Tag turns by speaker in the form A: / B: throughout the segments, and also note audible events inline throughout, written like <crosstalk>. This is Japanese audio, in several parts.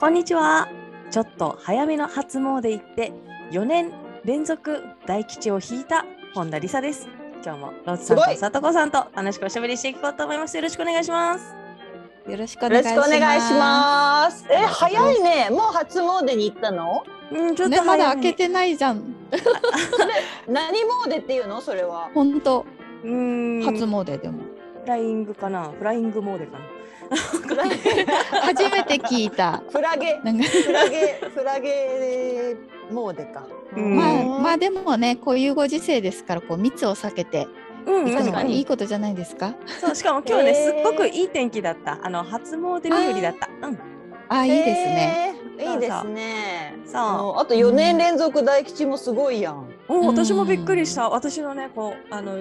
A: こんにちは。ちょっと早めの初詣行って4年連続大吉を引いた本田理沙です。今日もロッツさんと
B: すごい。
A: さとこさんと楽しくおしゃべりしていこうと思います。よろしくお願いします。
C: よろしくお願いします。
B: くお願いします。え、早いね。もう初詣に行ったの？
A: うんちょっ
C: ねまだ開けてないじゃん。<laughs>
B: 何詣っていうの？それは。
C: 本当。
A: うーん。
C: 初詣でも。
A: フライングかな？フライングモーデかな？
C: 初めて聞いた。
B: フラゲ、
C: なんか。
B: フラゲ、フラゲ詣か。
A: うん。
C: まあまあでもねこういうご時世ですからこう密を避けて
B: 確かに。
C: いいことじゃないですか？
A: そうしかも今日ね、すっごくいい天気だった。あの初詣日和だった。うん。
C: あいいですね。
B: いいですね。
A: そう。
B: うんあと4年連続大吉もすごいやん。
A: お
C: うん。
A: 私もびっくりした。私のねこうあの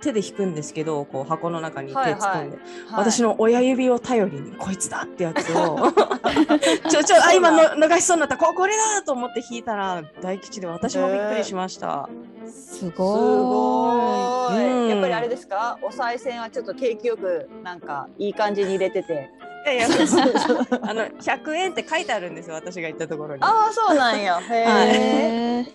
A: 手で引くんですけどこう箱の中に手突っ込んで、
B: はい。はい
A: 私の親指を頼りにこいつだってやつを。<laughs> ちょちょあ今の逃しそうになった。ここれだと思って引いたら大吉で私もびっくりしました、
C: す
B: す
C: ご
B: ごい、
A: うん。
B: やっぱりあれですか？お賽銭はちょっと景気よくなんかいい感じに入れてて。
A: いやいや。<laughs> あの100円って書いてあるんですよ私が行ったところに。
B: ああそうなんや。へ
C: い。
B: え、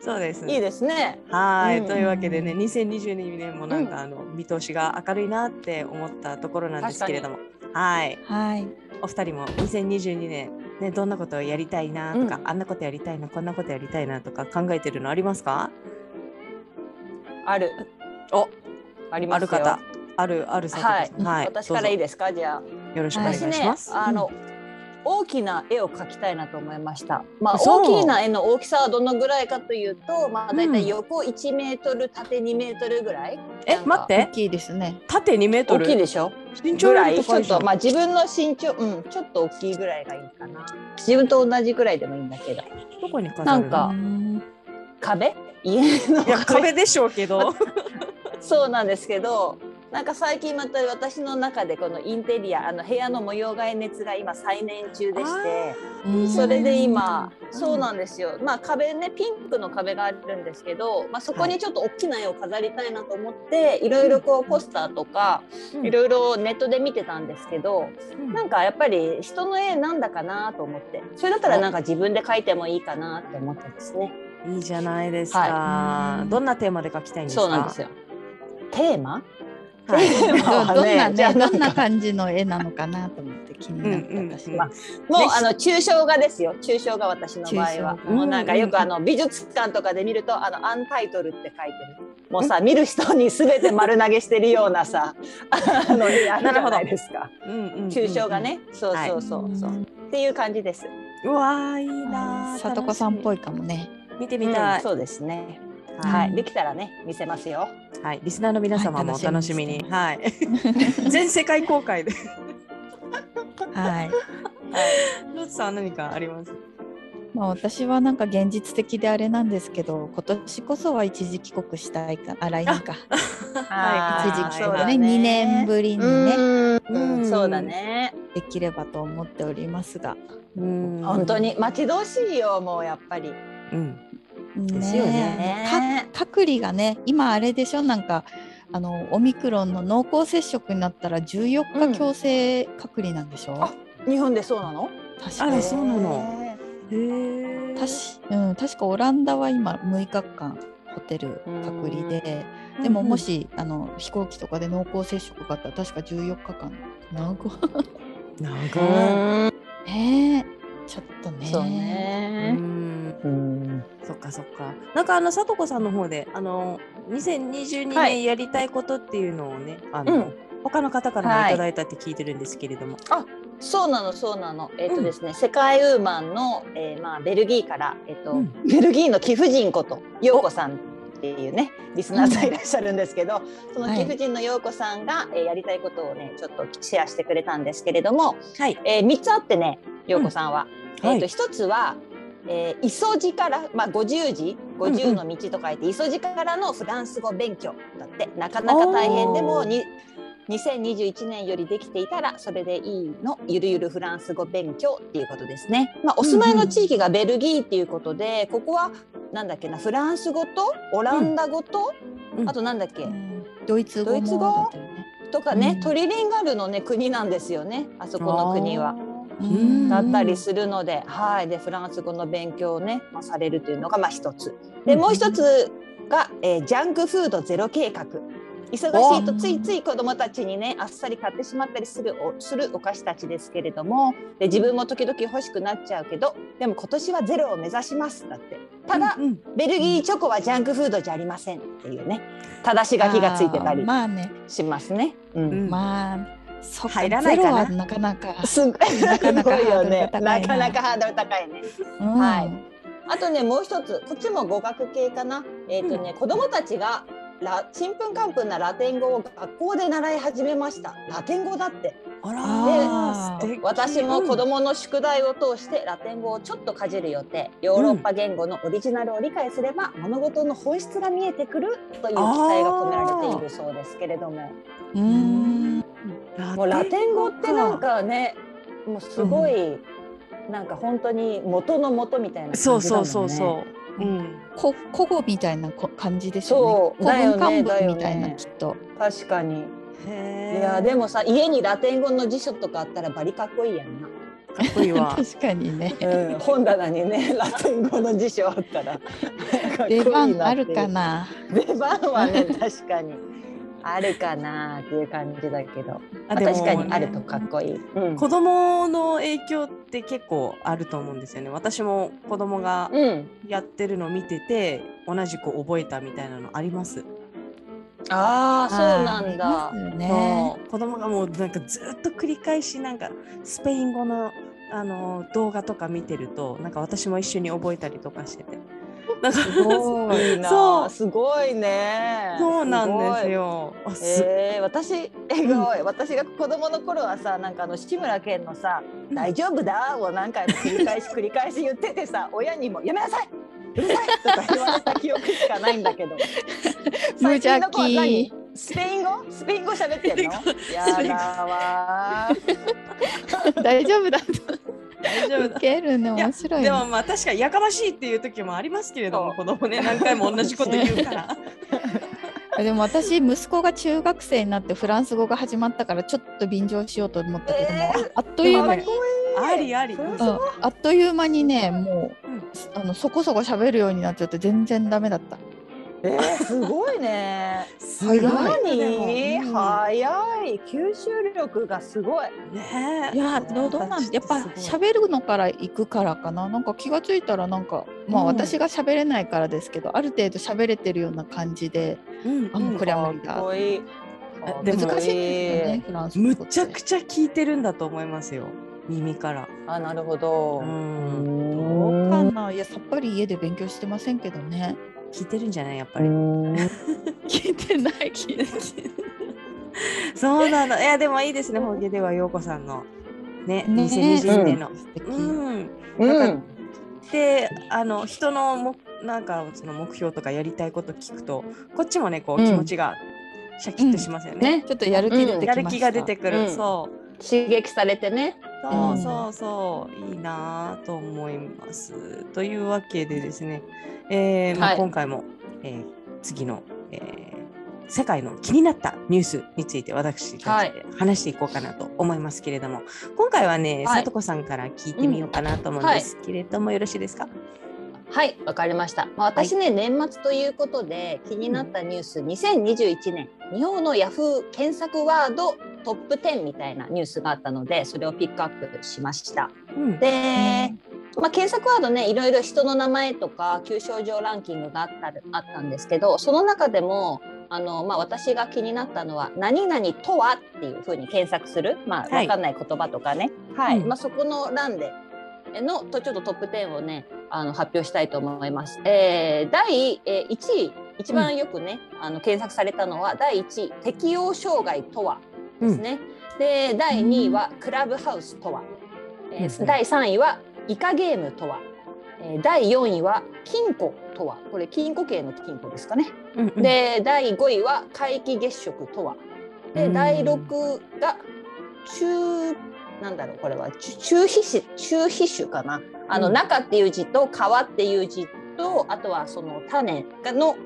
A: そうです。
B: いいですね。
A: はい、
B: うん。
A: というわけでね2022年もなんかあの見通しが明るいなって思ったところなんですけれども。はい。
C: はい。
A: お二人も2022年ねどんなことをやりたいなとか、
B: う
A: あんなことやりたいなこんなことやりたいなとか考えてるのありますか？
B: ある。
A: お。
B: ありますよ。
A: ある方。あるある
B: はい、
A: はい、
B: 私からいい
A: ど
B: ですか？じゃあ。
A: よろしくお願いし
B: 私ね
A: ます、
B: あの、大きな絵を描きたいなと思いました。まあ大きな絵の大きさはどのぐらいかというと、まあだいた
A: うん。
B: い横1メートル、縦2メートルぐらい。
A: え待って。
C: 大きいですね。
A: 縦2メート
B: 大
A: ル
B: きいでしょ？
A: 身長
B: ぐらい？ちょっとまあ自分の身長うんちょっと大きいぐらいがいいかな。自分と同じぐらいでもいいんだけど。
A: どこに飾る
B: なんか
C: うん
B: 壁？家の。
A: いや壁でしょうけど。<laughs>
B: そうなんですけど。なんか最近また私の中でこのインテリアあの部屋の模様替え熱が今再燃中でして
C: うん
B: それで今
A: うん。
B: そうなんですよ。まあ壁ねピンクの壁があるんですけど、まあ、そこにちょっと大きな絵を飾りたいなと思っていろいろこうポスターとか
A: うん。
B: いろいろネットで見てたんですけど
A: うん。
B: なんかやっぱり人の絵なんだかなと思って。それだったらなんか自分で描いてもいいかなって思ってですね
A: いいじゃないですか、
C: はい。
A: どんなテーマで描きたいんですか？
B: そうなんですよ。テーマ？
A: はい。
B: テーマは
C: どどんなねどんな感じの絵なのかなと思って気になって <laughs>
A: うんうんうん。
C: 私
B: まあもうあの抽象画ですよ。抽象画私の場合は。もうなんかよくあの美術館とかで見るとあのアンタイトルって書いてる。もうさ見る人に全て丸投げしてるようなさ <laughs> あの絵あるじゃないですか。抽象画ね。そうそうそう。そう、
C: うん
B: っていう感じです。
A: うわーいいなー。
C: さとこさんっぽ
A: い
C: いかもね。
A: 見てみたい、
B: うんそうですね
A: は
B: はいい、できたらね見せますよ
A: はい、リスナーの皆様もお
C: はい
A: 楽しみに。
C: 楽
A: はい。<laughs> 全世界公開で。
C: はい。
A: ロッツさん何かあります？
C: まあ私はなんか現実的であれなんですけど、今年こそは一時帰国したいか、あ来年か。
B: あー <laughs>
C: 一時帰国ね、2年ぶりにね
B: うん
A: うん
B: そうだね
C: できればと思っておりますが。
A: うん
B: 本当。に待ち遠しいよもうやっぱり
A: うん。
C: ね
A: ですよね。
C: か隔離がね、今あれでしょ、なんか。あのオミクロンの濃厚接触になったら14日強制隔離なんでしょ、
B: あ日本でそうなの？
C: 確か。
A: そうなの。
B: へ
A: へえ。
C: 確うん、確かオランダは今6日間ホテル隔離で、でももし、あの飛行機とかで濃厚接触があったら確か14日間。長く
A: なん
B: ー
A: か。
C: ねえちょっとね。
B: そう
A: う
B: ね
A: ん。
B: うん。
A: そっかそっか。なんかあのさとこさんの方であの2022
B: はい。
A: 年やりたいことっていうのをね、あの、
B: うん。
A: 他の方からも
B: はい。
A: いただいたって聞いてるんですけれども。
B: そうなのそうなの。えっ、とですね、世界ウーマンの、えーまあベルギーからえっ、と、
A: うん。
B: ベルギーの貴婦人こと陽子さんっていうねリスナーさんいらっしゃるんですけど、その
C: はい
B: 貴婦人の陽子さんが、えーやりたいことをねちょっとシェアしてくれたんですけれども、
A: はい。
B: えー、3つあってね陽子さんは。
A: うん。はい。
B: えー、と1つは、えー、磯路から、まあ、50字50の道と書いて、磯路からのフランス語勉強だって。なかなか大変でもに2021年よりできていたらそれでいいのゆるゆるフランス語勉強っていうことですね。まあ、お住まいの地域がベルギーっていうことで、ここはなんだっけなフランス語とオランダ語と、
A: うん。
B: あとなんだっけ、
C: うんドイツ語
B: とかね、
C: うん。
B: トリリンガルのね国なんですよねあそこの国は。
A: うん
B: だったりするので、はい、でフランス語の勉強をね、まあ、されるというのがまあ一つ。でもう一つが、えージャンクフードゼロ計画。忙しいとついつい子どもたちにねあっさり買ってしまったりするおするお菓子たちですけれどもで自分も時々欲しくなっちゃうけどでも今年はゼロを目指しますだってただ、
A: うんうん
B: ベルギーチョコはジャンクフードじゃありませんっていうね正し書きがついてたり
C: あーまあね
B: しますね。うん
A: うん
C: まあ
A: 入らないかな
C: ゼロはなかなか、
B: すごい
C: なかなか
B: よね。
C: な
B: なかなかハードル高いね。
C: うん
B: はいあとねもう一つこっちも語学系かな。えっ、とね、子供たちがラちんぷんかんぷんなラテン語を学校で習い始めました。ラテン語だって。
A: あら
C: あー
A: 素敵
B: 私も子供の宿題を通してラテン語をちょっとかじる予定。ヨーロッパ言語のオリジナルを理解すれば物事の本質が見えてくるという期待が込められているそうですけれども。
C: うーん
B: もうラテン語ってなんかね、もうすごい、なんか本当に元の元みたいな感じだもんね。
A: そうそうそうそう。うん。
C: こ古語みたいなこ感じですよね。
B: そう
C: 古文漢文みたいなきっと。
B: 確かに。
A: へ
B: いやでもさ家にラテン語の辞書とかあったらバリかっこいいやんな。
A: かっこいいわ。<laughs>
C: 確かにね。
B: うん、本棚にねラテン語の辞書あったら <laughs> かっこいい
C: 出
B: なっていう
C: 番あるか。な。
B: 出番はね確かにあるかなっていう感じだけど、
A: あ
B: まあ確かにあるとかっこいい。うん
A: 子供の影響って結構あると思うんですよね。私も子供が
B: うん、
A: やってるのを見てて、同じく覚えたみたいなのあります？
B: ああそうなんだ
C: ね。
A: 子供がもうなんかずっと繰り返しなんかスペイン語のあの動画とか見てるとなんか私も一緒に覚えたりとかしててなんか
C: すごい。
B: な。
A: そう。
B: すごいね。
A: そうなんです
B: よ。
A: す
B: えー、私えごい、私が子供の頃はさなんかあの志村けんのさ「
A: うん。
B: 大丈夫だ」を何回も繰り返し繰り返し言っててさ <laughs> 親にも「やめなさい！うるさい!」とか言われた記憶しかないんだけど。<laughs>
C: 無邪気。
B: スペイン語？スペイン語喋ってんの？やだわー。<laughs>
C: 大丈夫だ。
A: 大丈夫
C: けるね面白いね。
A: でもまあ確かにやかましいっていう時もありますけれども
B: そ
A: 子供ね何回も同じこと言うから。<laughs>
C: でも私息子が中学生になってフランス語が始まったからちょっと便乗しようと思ったけども、
B: えー
C: あっという間に
A: ありあり。
C: あっという間にねもう、
A: うん
C: あのそこそこ喋るようになっちゃって全然ダメだった。
B: えー、すごいね。
A: すごい
B: 早い。吸収力がすごい。
A: ねえ。
C: いやどうなん？やっぱ喋るのから行くからかな？なんか気がついたらなんかまあ
A: うん。
C: 私が喋れないからですけど、ある程度喋れてるような感じで
A: うん
C: あもうこれは無理
B: か
C: だ
B: いい。
C: 難しいねフランス語って
A: むちゃくちゃ聞いてるんだと思いますよ。耳から。
B: あ、なるほど。
A: うん。
C: どうかな？いやさっぱり家で勉強してませんけどね
A: 聞いてるんじゃない？やっぱ
B: う
A: り。
B: ん <laughs>
C: 聞いてない聞いてない
A: そうなの。<laughs> いやでもいいですね。ホゲでは陽子さんのね
C: ね
A: 2020年の。うん。
B: うん。
A: であの人のもなんかその目標とかやりたいこと聞くとこっちもねこう
B: うん
A: 気持ちがシャキッとしますよね。
B: ね、
C: ちょっとやる気出てきました、
A: やる気が出てくる。
B: うん
A: そう。
B: 刺激されてね。
A: そう
C: うん
A: そう。そう、いいなぁと思います。というわけでですね、えーまあ
B: はい。
A: 今回も、えー次の、えー世界の気になったニュースについて私たちで話していこうかなと思いますけれども、今回はね、
B: はい。
A: さとこさんから聞いてみようかなと思うんですけれども、よろしいですか？
B: はい、わかりました。まあ、私ね、年末ということで気になったニュース、2021年。日本のヤフー検索ワードトップ10みたいなニュースがあったので、それをピックアップしました。
A: うん。
B: で、まあ、検索ワードねいろいろ人の名前とか旧症状ランキングがあったるあったんですけどその中でもあの、まあ、私が気になったのは「何々とは?」っていうふうに検索する、まあ、
A: はい
B: 分かんない言葉とかね、はい
A: うん
B: まあ、そこの欄でのとちょっとトップ10をねあの発表したいと思います。えー、第、えー、1位一番よくね、あの検索されたのは第1位適応障害とはですね。で第2位はクラブハウスとは、えー
A: うん
B: 第3位はイカゲームとは、えー第4位は金庫とはこれ金庫系の金庫ですかね。
A: うんうん、
B: で第5位は皆既月食とは。で
A: うん
B: 第6が中なんだろうこれは中中皮種中皮種かな。あの、
A: うん
B: 中っていう字と川っていう字とあとはその種がの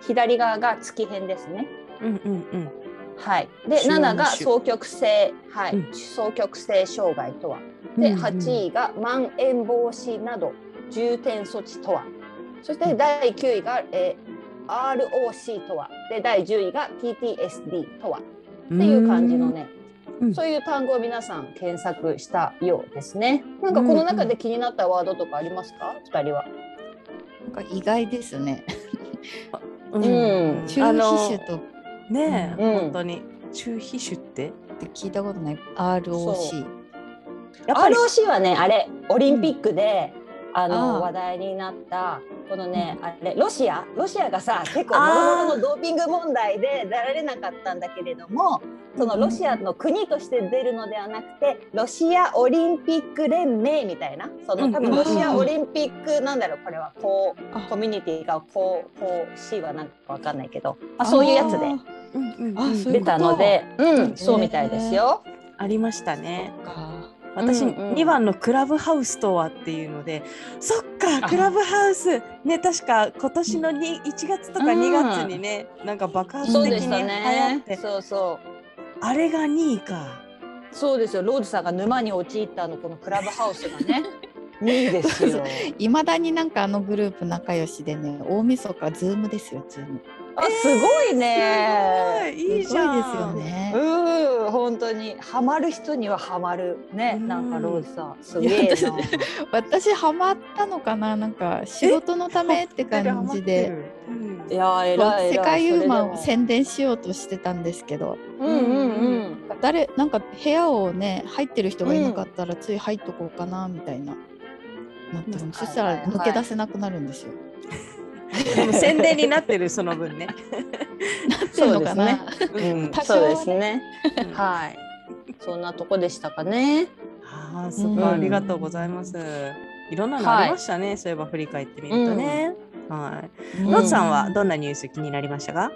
B: 左側が月辺ですね。
A: うんうんうん。
B: はい。で
A: 中
B: 7が
A: 種
B: 双極性はい、
A: うん
B: 双極性障害とは。で
A: うんうん
B: 8位がまん延防止など重点措置とは。そして第9位が、えー ROC とは。で第10位が PTSD とは。っていう感じのね、
A: うん
B: そういう単語を皆さん検索したようですね。なんかこの中で気になったワードとかありますか？二人は。
C: なんか意外ですね。<laughs>
A: うん <laughs>
B: うん
C: 中
A: あの
C: 皮種とっ
A: ねえ、
B: うん。
A: 本当に。中皮種って？
C: て聞いたことない。ROC。
B: ROC はねあれオリンピックで、あの
C: ああ。
B: 話題になったこのね、あれロシア？ロシアがさ結構もろのドーピング問題で出られなかったんだけれどもそのロシアの国として出るのではなくてロシアオリンピック連盟みたいなその多分
A: うん。
B: ロシアオリンピックなんだろうこれは。こう
C: あ。
B: コミュニティがこうこう C はなんかわかんないけど、まあ、そういうやつで。出たので、うん、そうみたいですよ。
A: ありましたね。私、
B: うんうん。
A: 2番のクラブハウスとはっていうのでそっか
B: あ。
A: クラブハウスね確か今年のに1月とか2月にね、なんか爆発的に流行っ
B: ね
A: て、。
B: そうそう。
A: あれが2位か。
B: そうですよ。ローズさんが沼に陥ったあのこのクラブハウスがね。<laughs> 2位ですよ。<laughs>
C: いまだになんかあのグループ仲良しでね大晦日ズームですよズーム。
B: あ、すごいね。
A: すごいいいじゃん。
C: すごいですよね。
B: うん、本当にハマる人にはハマるね。
A: うん
B: なんかローズさん、すげ。<laughs>
C: 私ハマったのかななんか仕事のためって感じで。
A: うん
B: いや偉い。
C: 世界ウーマンを宣伝しようとしてたんですけど
B: もうんうんうん。
C: 誰なんか部屋をね入ってる人がいなかったらつい入っとこうかなみたいな、なってる
A: うん
C: そしたら抜け出せなくなるんですよ。<laughs>
A: でも宣伝になってるその分ね。
C: なってるのかな、
B: うん
C: 多少はね
B: そうですね。はい。そんなとこでしたかね。
A: ああ、すごいありがとうございます。いろんなのありましたね。そういえば振り返ってみるとね。はい。
C: うん
A: ロッツさんはどんなニュース気になりましたか？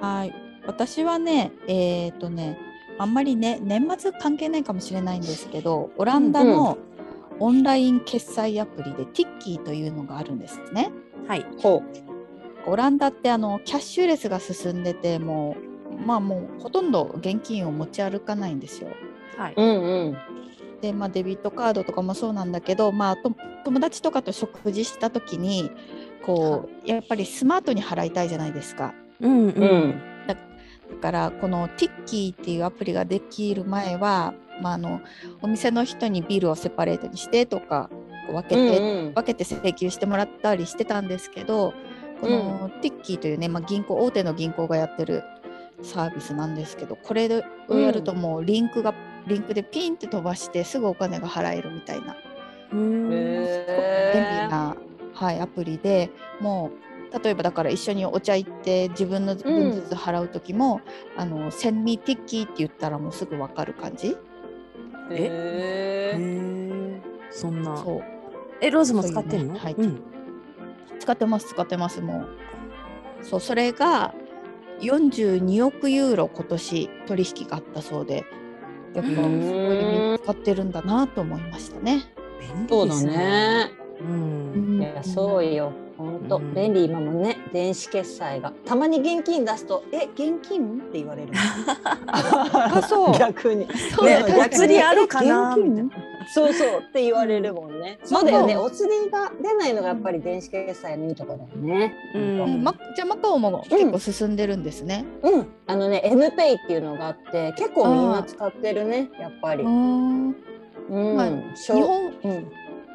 C: はい私はねえっ、とねあんまりね年末関係ないかもしれないんですけどオランダのオンライン決済アプリで Tiki というのがあるんですね。
A: はい。
B: ほ
C: オランダってあのキャッシュレスが進んでてもうまあもうほとんど現金を持ち歩かないんですよ。
A: はい。
B: う。うんうん。
C: でまあデビットカードとかもそうなんだけど、まあ、と友達とかと食事した時にこうやっぱりスマートに払いたいじゃないですか。
A: うんう。
B: うんん。
C: だからこの Tiki っていうアプリができる前は、まあ、あのお店の人にビールをセパレートにしてとかこう分けて、
B: うん
C: 分けて請求してもらったりしてたんですけどこの Tiki というね、まあ、銀行大手の銀行がやってるサービスなんですけどこれをやるともうリンクが、リンクでピンって飛ばしてすぐお金が払えるみたいな
A: うん。
C: 便利な、はい、アプリでもう例えばだから一緒にお茶行って自分の分ずつ払う時も「あの Send me Tiki」って言ったらもうすぐ分かる感じ。
A: へ
B: へー。
A: え。そんな。
C: そう
A: えローズも使ってるの？
C: そういうねはい。
A: うん。
C: 使ってます使ってますもう。そうそれが42億ユーロ今年取引があったそうで。やっぱすごい使ってるんだなと思いましたね。
A: 便
B: そうだ
A: 利ですね。
B: ね。
A: うん。
B: いやそうよ。本当、
A: うん。
B: 便利今もね電子決済が。たまに現金出すとえ現金？って言われる。<laughs>
C: あそう。<laughs>
B: 逆に。
C: そう
A: ね。
B: 確かに
A: あるかな？
B: え現金？
A: みたい
B: そうそうって言われるもんね、
C: そう
B: だよねお釣りが出ないのがやっぱり電子決済のいいところだよね。
A: うん。
C: じゃあマカオも結構進んでるんですね。
B: うん。あのね N ペイっていうのがあって結構みんな使ってるねやっぱり。
C: うー。ん
B: うん、
C: まあ日本
B: うん。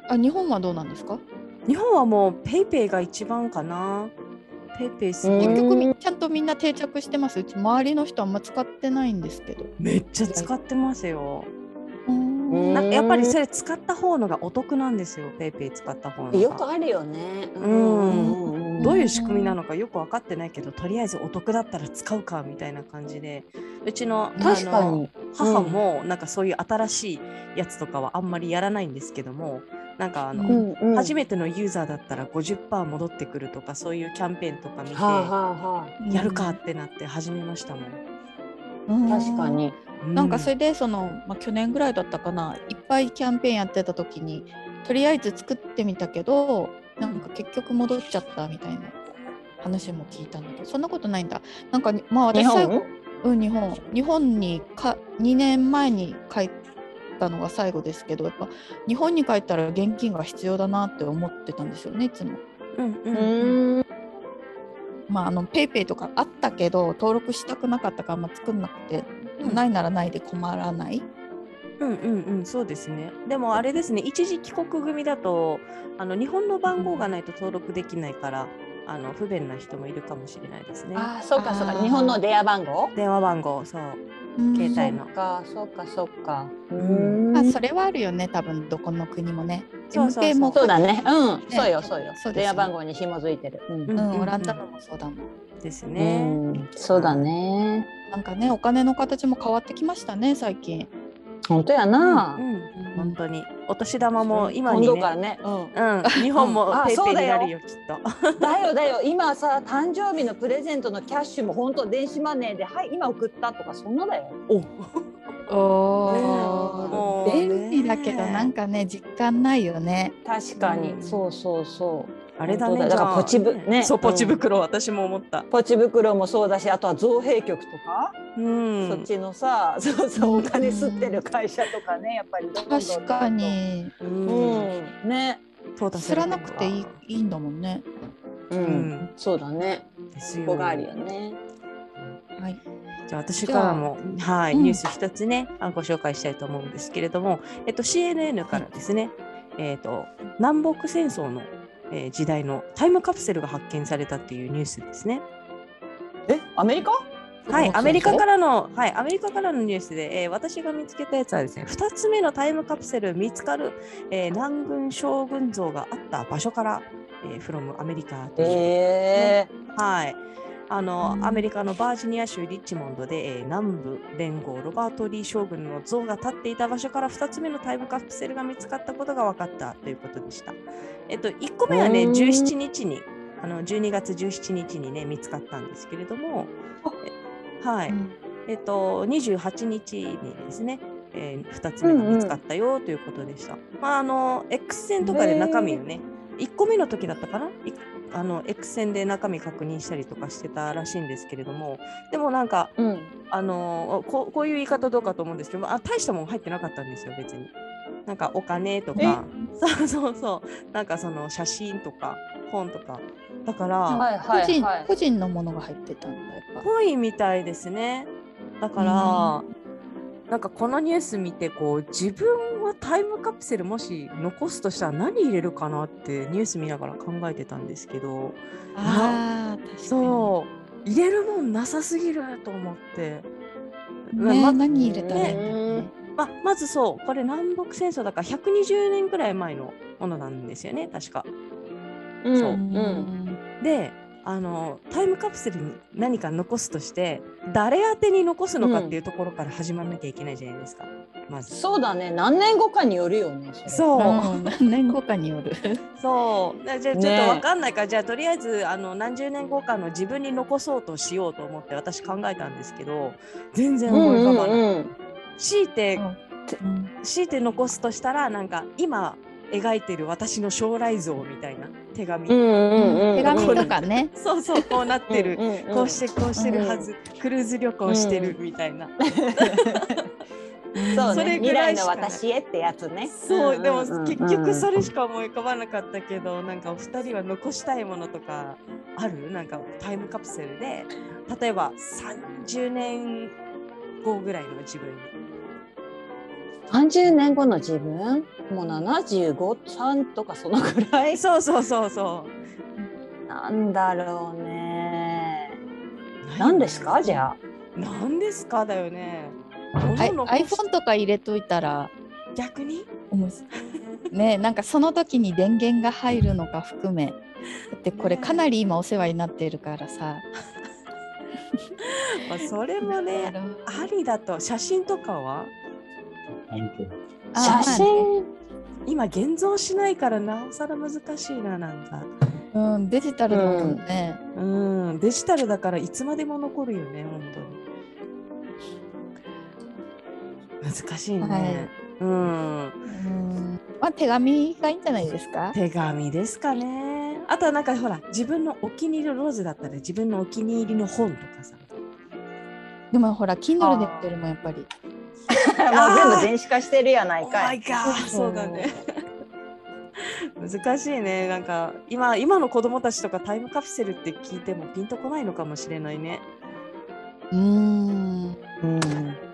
C: あ日本はどうなんですか？
A: 日本はもうペイペイが一番かな。ペイペイ
C: 結局みちゃんとみんな定着してます。うち周りの人あんま使ってないんですけど。
A: めっちゃ使ってますよ。なんかやっぱりそれ使った方のがお得なんですよ。ペイペイ使った方のが。
B: よくあるよね。
A: うん。どういう仕組みなのかよく分かってないけどとりあえずお得だったら使うかみたいな感じで。うちの
B: 確か
A: あの
B: に。
A: 母もなんかそういう新しいやつとかはあんまりやらないんですけどもなんかあの、
C: うん
B: うん。
A: 初めてのユーザーだったら50%戻ってくるとかそういうキャンペーンとか見て、
B: はあはあは
A: やるかってなって始めましたもん。
B: 確かに。
C: なんかそ
A: れ
C: れでその、まあ、去年ぐらいだったかないっぱいキャンペーンやってた時にとりあえず作ってみたけどなんか結局戻っちゃったみたいな話も聞いたんだけどそんなことないんだ。なんかにまあ私
B: 日本
C: 最後うん日本。日本にか2年前に帰ったのが最後ですけどやっぱ日本に帰ったら現金が必要だなって思ってたんですよねいつも。
A: うん
B: う
A: うんうん。
B: ん。
C: まあ、あのペイペイとかあったけど登録したくなかったから、まあ、作んなくて、
A: うん
C: ないならないで困らない。
A: うんうんうんそうですねでもあれですね一時帰国組だとあの日本の番号がないと登録できないからあの不便な人もいるかもしれないですね。
B: ああ、そうかそうか。日本の電話番号？
A: 電話番号そう
C: うん
A: 携帯の
B: そっか、そうか、そうか。う
A: うん
B: ん
C: あそれはあるよね多分どこの国もね。
A: そうそうそう
B: そうだね。うん、
C: ね
B: そうよ、そうよ。電話番号に紐づいてる。うん
C: オランダのもそうだもん。
A: です
B: う
A: ね。
B: ん、そうだね。
C: なんかねお金の形も変わってきましたね最近。
B: 本当やな
A: う。ん本当にお年玉も今
B: 今
A: にね
B: 度からね。うん。
A: うん、日本も
B: あ
A: ペイペイ
B: そうだよ
A: になるよきっと。<laughs>
B: だよだよ今さ誕生日のプレゼントのキャッシュも本当電子マネーではい今送ったとかそんなだよ。
A: お <laughs>
C: お便利だけどなんかね実感ないよね。
B: 確かに、
A: うん
B: そうそうそう。
A: あれだね。
B: だだからポチぶね
A: そうポチ
B: うん
A: 袋、私も思った。
B: ポチ袋もそうだしあとは造幣局とか、
A: うん。
B: そっちのさ <laughs> そうそうお金吸ってる会社とかねやっぱりどんどんどんどん
C: 確か。に
A: う。
B: うんんね。
A: 淘汰
C: すらなくていいいいんだもんね。
B: うん、
A: うん
B: そうだね。
A: ですよ。
B: ここがあるよね。
C: はい。
A: じゃあ私からもはい、
C: うん
A: ニュース一つねあご紹介したいと思うんですけれども、えっと CNN からですね、えっと南北戦争の、えー時代のタイムカプセルが発見されたっていうニュースですね。
B: えアメリカ？
A: はい、アメリカからの、はい、アメリカからのニュースで、えー私が見つけたやつはですね、2つ目のタイムカプセル見つかる、えー南軍将軍像があった場所から、えー、from アメリカという
B: ええ
A: はい。あの、
C: うん
A: アメリカのバージニア州リッチモンドで、えー南部連合ロバート・リー将軍の像が立っていた場所から2つ目のタイムカプセルが見つかったことが分かったということでした。えっと、1個目はね、
B: うん
A: 17日に、あの12月17日にね、見つかったんですけれども、えはい。
C: うん
A: えっと、28日にですね、え2つ目が見つかったよということでした。まあ、あの、X 線とかで中身をね、1個目の時だったかな？いあの X 線で中身確認したりとかしてたらしいんですけれども、でもなんか、
B: うん。
A: あのこうこういう言い方どうかと思うんですけど、あ大したもん入ってなかったんですよ、別に。なんかお金とか、そうそうそう、なんかその写真とか本とか。だから、
B: はい
C: 個人
B: はいはい。
C: 個人のものが入ってたんだやっぱ。
A: ぽいみたいですね。だから、なんかこのニュース見てこう自分はタイムカプセルもし残すとしたら何入れるかなってニュース見ながら考えてたんですけど
C: ああ確かに。
A: そう入れるもんなさすぎると思って、
C: ね、
A: ま
C: 何入れたらいいんだろう
B: ね
C: ね。
A: ままずそうこれ南北戦争だから120年くらい前のものなんですよね確か。
B: うん
A: そう
B: うん。
A: であのタイムカプセルに何か残すとして誰宛てに残すのかっていうところから始まらなきゃいけないじゃないですか、まず。
B: そうだね。何年後かによるよね。そ
A: う、
C: う <laughs> ん何年後かによる。<laughs>
A: そうだじゃあちょっ
B: ね
A: とわかんないから、じゃあとりあえずあの何十年後かの自分に残そうとしようと思って私考えたんですけど全然
B: うんう
A: 思い浮かばない。
B: んうん。
A: 強いて
C: うん
A: 強いて残すとしたらなんか今描いてる私の将来像みたいな手紙、
B: うんうんうん。
C: 手紙とかね。
A: そうそうこうなってる、
B: うんうんうん。
A: こうしてこうしてるはず、クルーズ旅行してるみたいな、<laughs>
B: そうね。
A: それぐ
B: 未来の
A: らいしかない。
B: 私へってやつね。
A: そう、でも結局それしか思い浮かばなかったけど、なんかお二人は残したいものとかある？なんかタイムカプセルで、例えば30年後ぐらいの自分。に。
B: 30年後の自分？もう75歳とかそのぐらい？
A: そうそうそうそ
B: なんだろうね。
A: う。
B: 何ですか？じゃあ。
A: 何ですかだよね。
C: iPhone とか入れといたら。
A: 逆に？
C: ねなんかその時に電源が入るのか含め。だってこれかなり今お世話になっているからさ。<laughs>
A: まあそれもね
C: あ
A: りだと。写真とかは？
C: あ
B: 写真
A: 今現像しないからなおさら難しいななんか。
C: うん、デジタルだもんね、
A: うん。デジタルだからいつまでも残るよね本当に。難しいね、
C: はい。
A: うん。
C: うん。まあ手紙がいいんじゃないですか？
A: 手紙ですかね。あとはなんかほら自分のお気に入りのローズだったら自分のお気に入りの本とかさ。
C: でもほら Kindle でってるもんやっぱり <laughs>
B: もう全部電子化してるやないか
A: Oh
B: い
A: my god そうだね。難しいね。なんか今今の子供たちとかタイムカプセルって聞いてもピンとこないのかもしれないね。
C: うーん。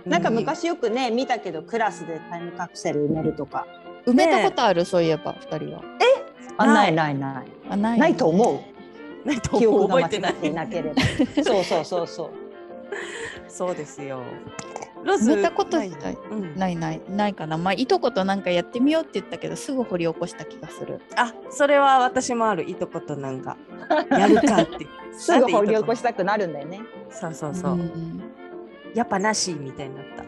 B: なんか昔よくね見たけどクラスでタイムカプセル埋めるとか。
C: 埋めたことある、そういえば二人は。
B: あ
A: な
B: ないいないない。
C: あない
B: ないと思う。
A: ないと
B: 記憶
A: 覚えてない
B: が間違ってい。なければ。そうそうそうそう。<laughs>
A: そうですよローズ
C: たこと自体
A: うん。
C: ないない。ないかな。まあいとことなんかやってみようって言ったけどすぐ掘り起こした気がする。
A: あそれは私もある。いとことなんか。<laughs> やるかって。
B: すぐ掘り起こしたくなるんだよね。
A: そうそうそう、
C: ん。
A: やっぱなしみたいになった。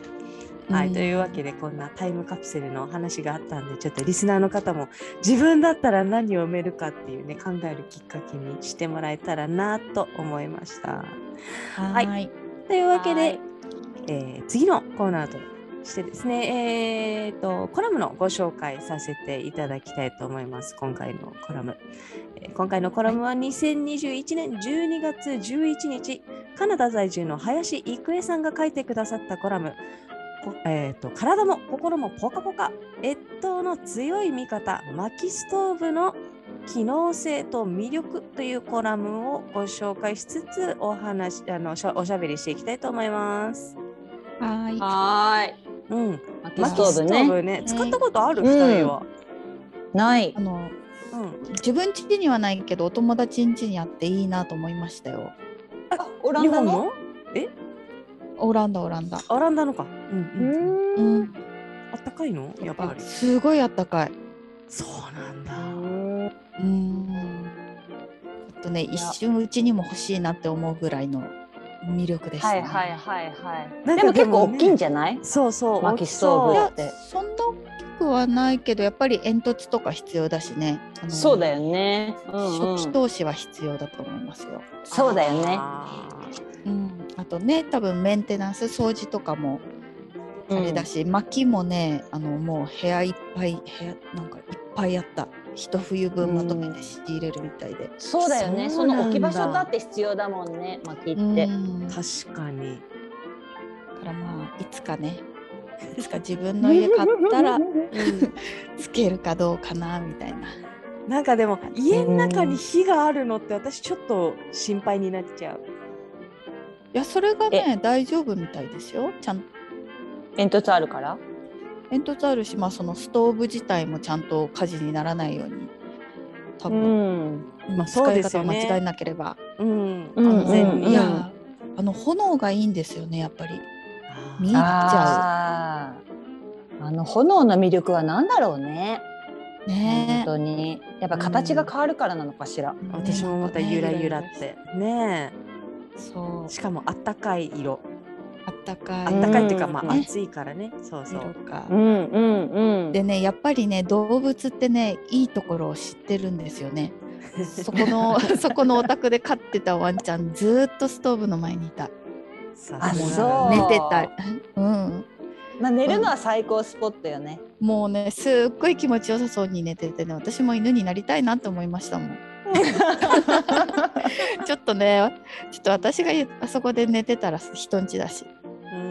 A: はい、
C: うん
A: というわけでこんなタイムカプセルの話があったんでちょっとリスナーの方も自分だったら何を埋めるかっていうね考えるきっかけにしてもらえたらなと思いました。
C: はい。はい。
A: というわけで、
B: はい
A: えー次のコーナーとしてですね、えー、とコラムのご紹介させていただきたいと思います今回のコラム。えー今回のコラムは2021年12月11日、カナダ在住の林郁恵さんが書いてくださったコラムこえー、と体も心もポカポカ越冬の強い味方薪ストーブの機能性と魅力というコラムをご紹介しつつお話あのおしゃべりしていきたいと思います。
C: はい。
B: はーい。
A: うん、
B: 薪ストーブね。
A: ね。使ったことある、
B: うん
A: 二人は。
B: ない。
C: あの
A: うん、
C: 自分家にはないけどお友達ん家にあっていいなと思いましたよ。
B: あオランダの？
A: 日本の？
C: オランダオランダ。
A: オランダのか。うん
B: う
A: うん、
B: ー
C: うん。
A: あったかいの？やっぱり。
C: すごいあったかい。
A: そうなんだ。
C: うん。ちょっとね一瞬うちにも欲しいなって思うぐらいの魅力でした、ね、
B: はいはいはいはい。でも結構大きいんじゃない？
A: そうそう。
B: 薪ストーブ
C: いや
A: 大き
B: で
C: そんな大きくはないけどやっぱり煙突とか必要だしね。
B: そうだよね。うんうん。
C: 初期投資は必要だと思いますよ、
B: そうだよね。
A: あ
C: うん、あとね多分メンテナンス掃除とかもあれだし、薪もねあのもう部屋いっぱい部屋なんかいっぱいあった一冬分まとめて仕入れるみたいで、
B: そうだよね。
A: そ
B: の置き場所だって必要だもんね。薪
C: うん
B: って。
A: ー確かに。
C: だからまあいつかね。いつか自分の家買ったらつけるかどうかなみたいな。
A: なんかでも家の中に火があるのって私ちょっと心配になっちゃう。
C: いやそれがね大丈夫みたいですよ。ちゃん
B: 煙突あるから？
C: 煙突あるし、まあ、そのストーブ自体もちゃんと火事にならないように多
B: う
C: 分、
B: ん
A: まあそう
C: 使い方を間違えなければ、
A: うん、
B: うん
A: 安全に。
B: うん。
C: いやあの炎がいいんですよねやっぱり。見入っちゃ
B: あー。あの炎の魅力は何だろうね。
C: うね。
B: 本当に。やっぱ形が変わるからなのかしら、
C: ね。
A: 私もまたゆらゆらって。ね
C: そう。
A: え。しかもあったかい色。
C: あったかい。
A: あったかいっていうか、まあ
C: ね
A: 暑いからね。そうそ
C: 色
A: う。
C: が。
B: うんうんうん。
C: でねやっぱりね動物ってねいいところを知ってるんですよね。<laughs> そこの <laughs> そこのお宅で飼ってたワンちゃんずーっとストーブの前にいた。
B: あそう。
C: 寝てた。うん。
B: まあ寝るのは最高スポットよね、
C: もうねすっごい気持ちよさそうに寝ててね私も犬になりたいなって思いましたもん。<laughs> ちょっとねちょっと私があそこで寝てたら人んちだし。
A: うん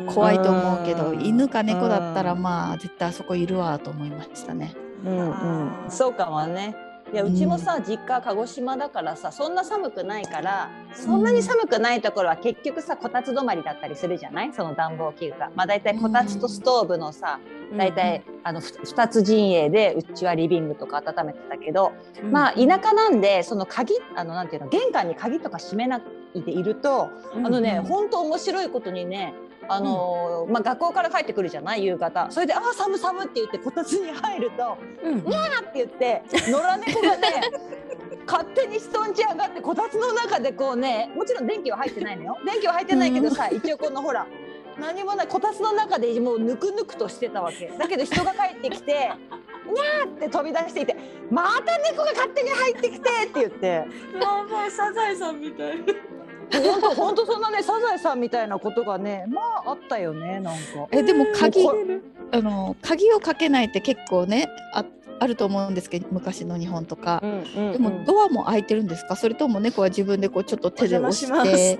C: 怖いと思うけど
B: うん。
C: 犬か猫だったら
B: うん。
C: まあ絶対あそこいるわと思いましたね。
B: うん
A: あー
B: そうかもね。いや
C: う
B: うんちもさ、実家鹿児島だからさそんな寒くないからそんなに寒くないところは結局さこたつ止まりだったりするじゃない？その暖房器具が。まあ大体こたつとストーブのさ大体、あのふ2つ陣営でうちはリビングとか温めてたけど、まあ田舎なんでその鍵あのなんていうの玄関に鍵とか閉めな囲でいると、あのね、本当面白いことにねあのーまあ、学校から帰ってくるじゃない？夕方。それで「あー寒寒」って言ってこたつに入ると
A: うん「
B: にゃー」って言って野良猫がね <laughs> 勝手にストンチ上がってこたつの中でこうねもちろん電気は入ってないのよ。電気は入ってないけどさ、一応このほら何もないこたつの中でもうぬくぬくとしてたわけ。だけど人が帰ってきて「<laughs> にゃー」って飛び出していて「また猫が勝手に入ってきて」って言って。
A: やばいサザエさんみたい。
B: 本当本当そんなねサザエさんみたいなことがねまああったよねなんか。
C: えでも鍵
B: こ
C: あの鍵をかけないって結構ねああると思うんですけど昔の日本とか。で
B: で
C: もドアも開いてるんですか？それとも猫は自分でこうちょっと手で押して入って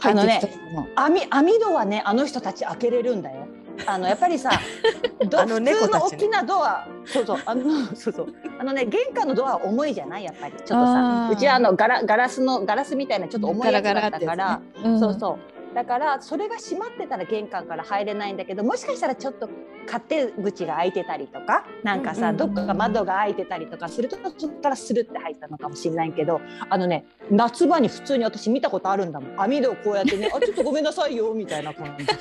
C: きたの
B: 網網戸はねあの人たち開けれるんだよ。あのやっぱりさ、<laughs> ど
A: あの猫たちね。
B: 普通の大きなドア、そうそう。あの <laughs> そうそう。あのね玄関のドアは重いじゃないやっぱり。ちょっと
C: あ
B: さ
C: ー。
B: うちはあのガラガラスのガラスみたいなちょっと重いやつだったから、そうそう。だからそれが閉まってたら玄関から入れないんだけどもしかしたらちょっと勝手口が開いてたりとかなんかさ、
A: うんうんうん。
B: どっかが窓が開いてたりとかするとそこからスルって入ったのかもしれないけどあのね夏場に普通に私見たことあるんだもん。網戸をこうやってね「あちょっとごめんなさいよ」みたいな感じで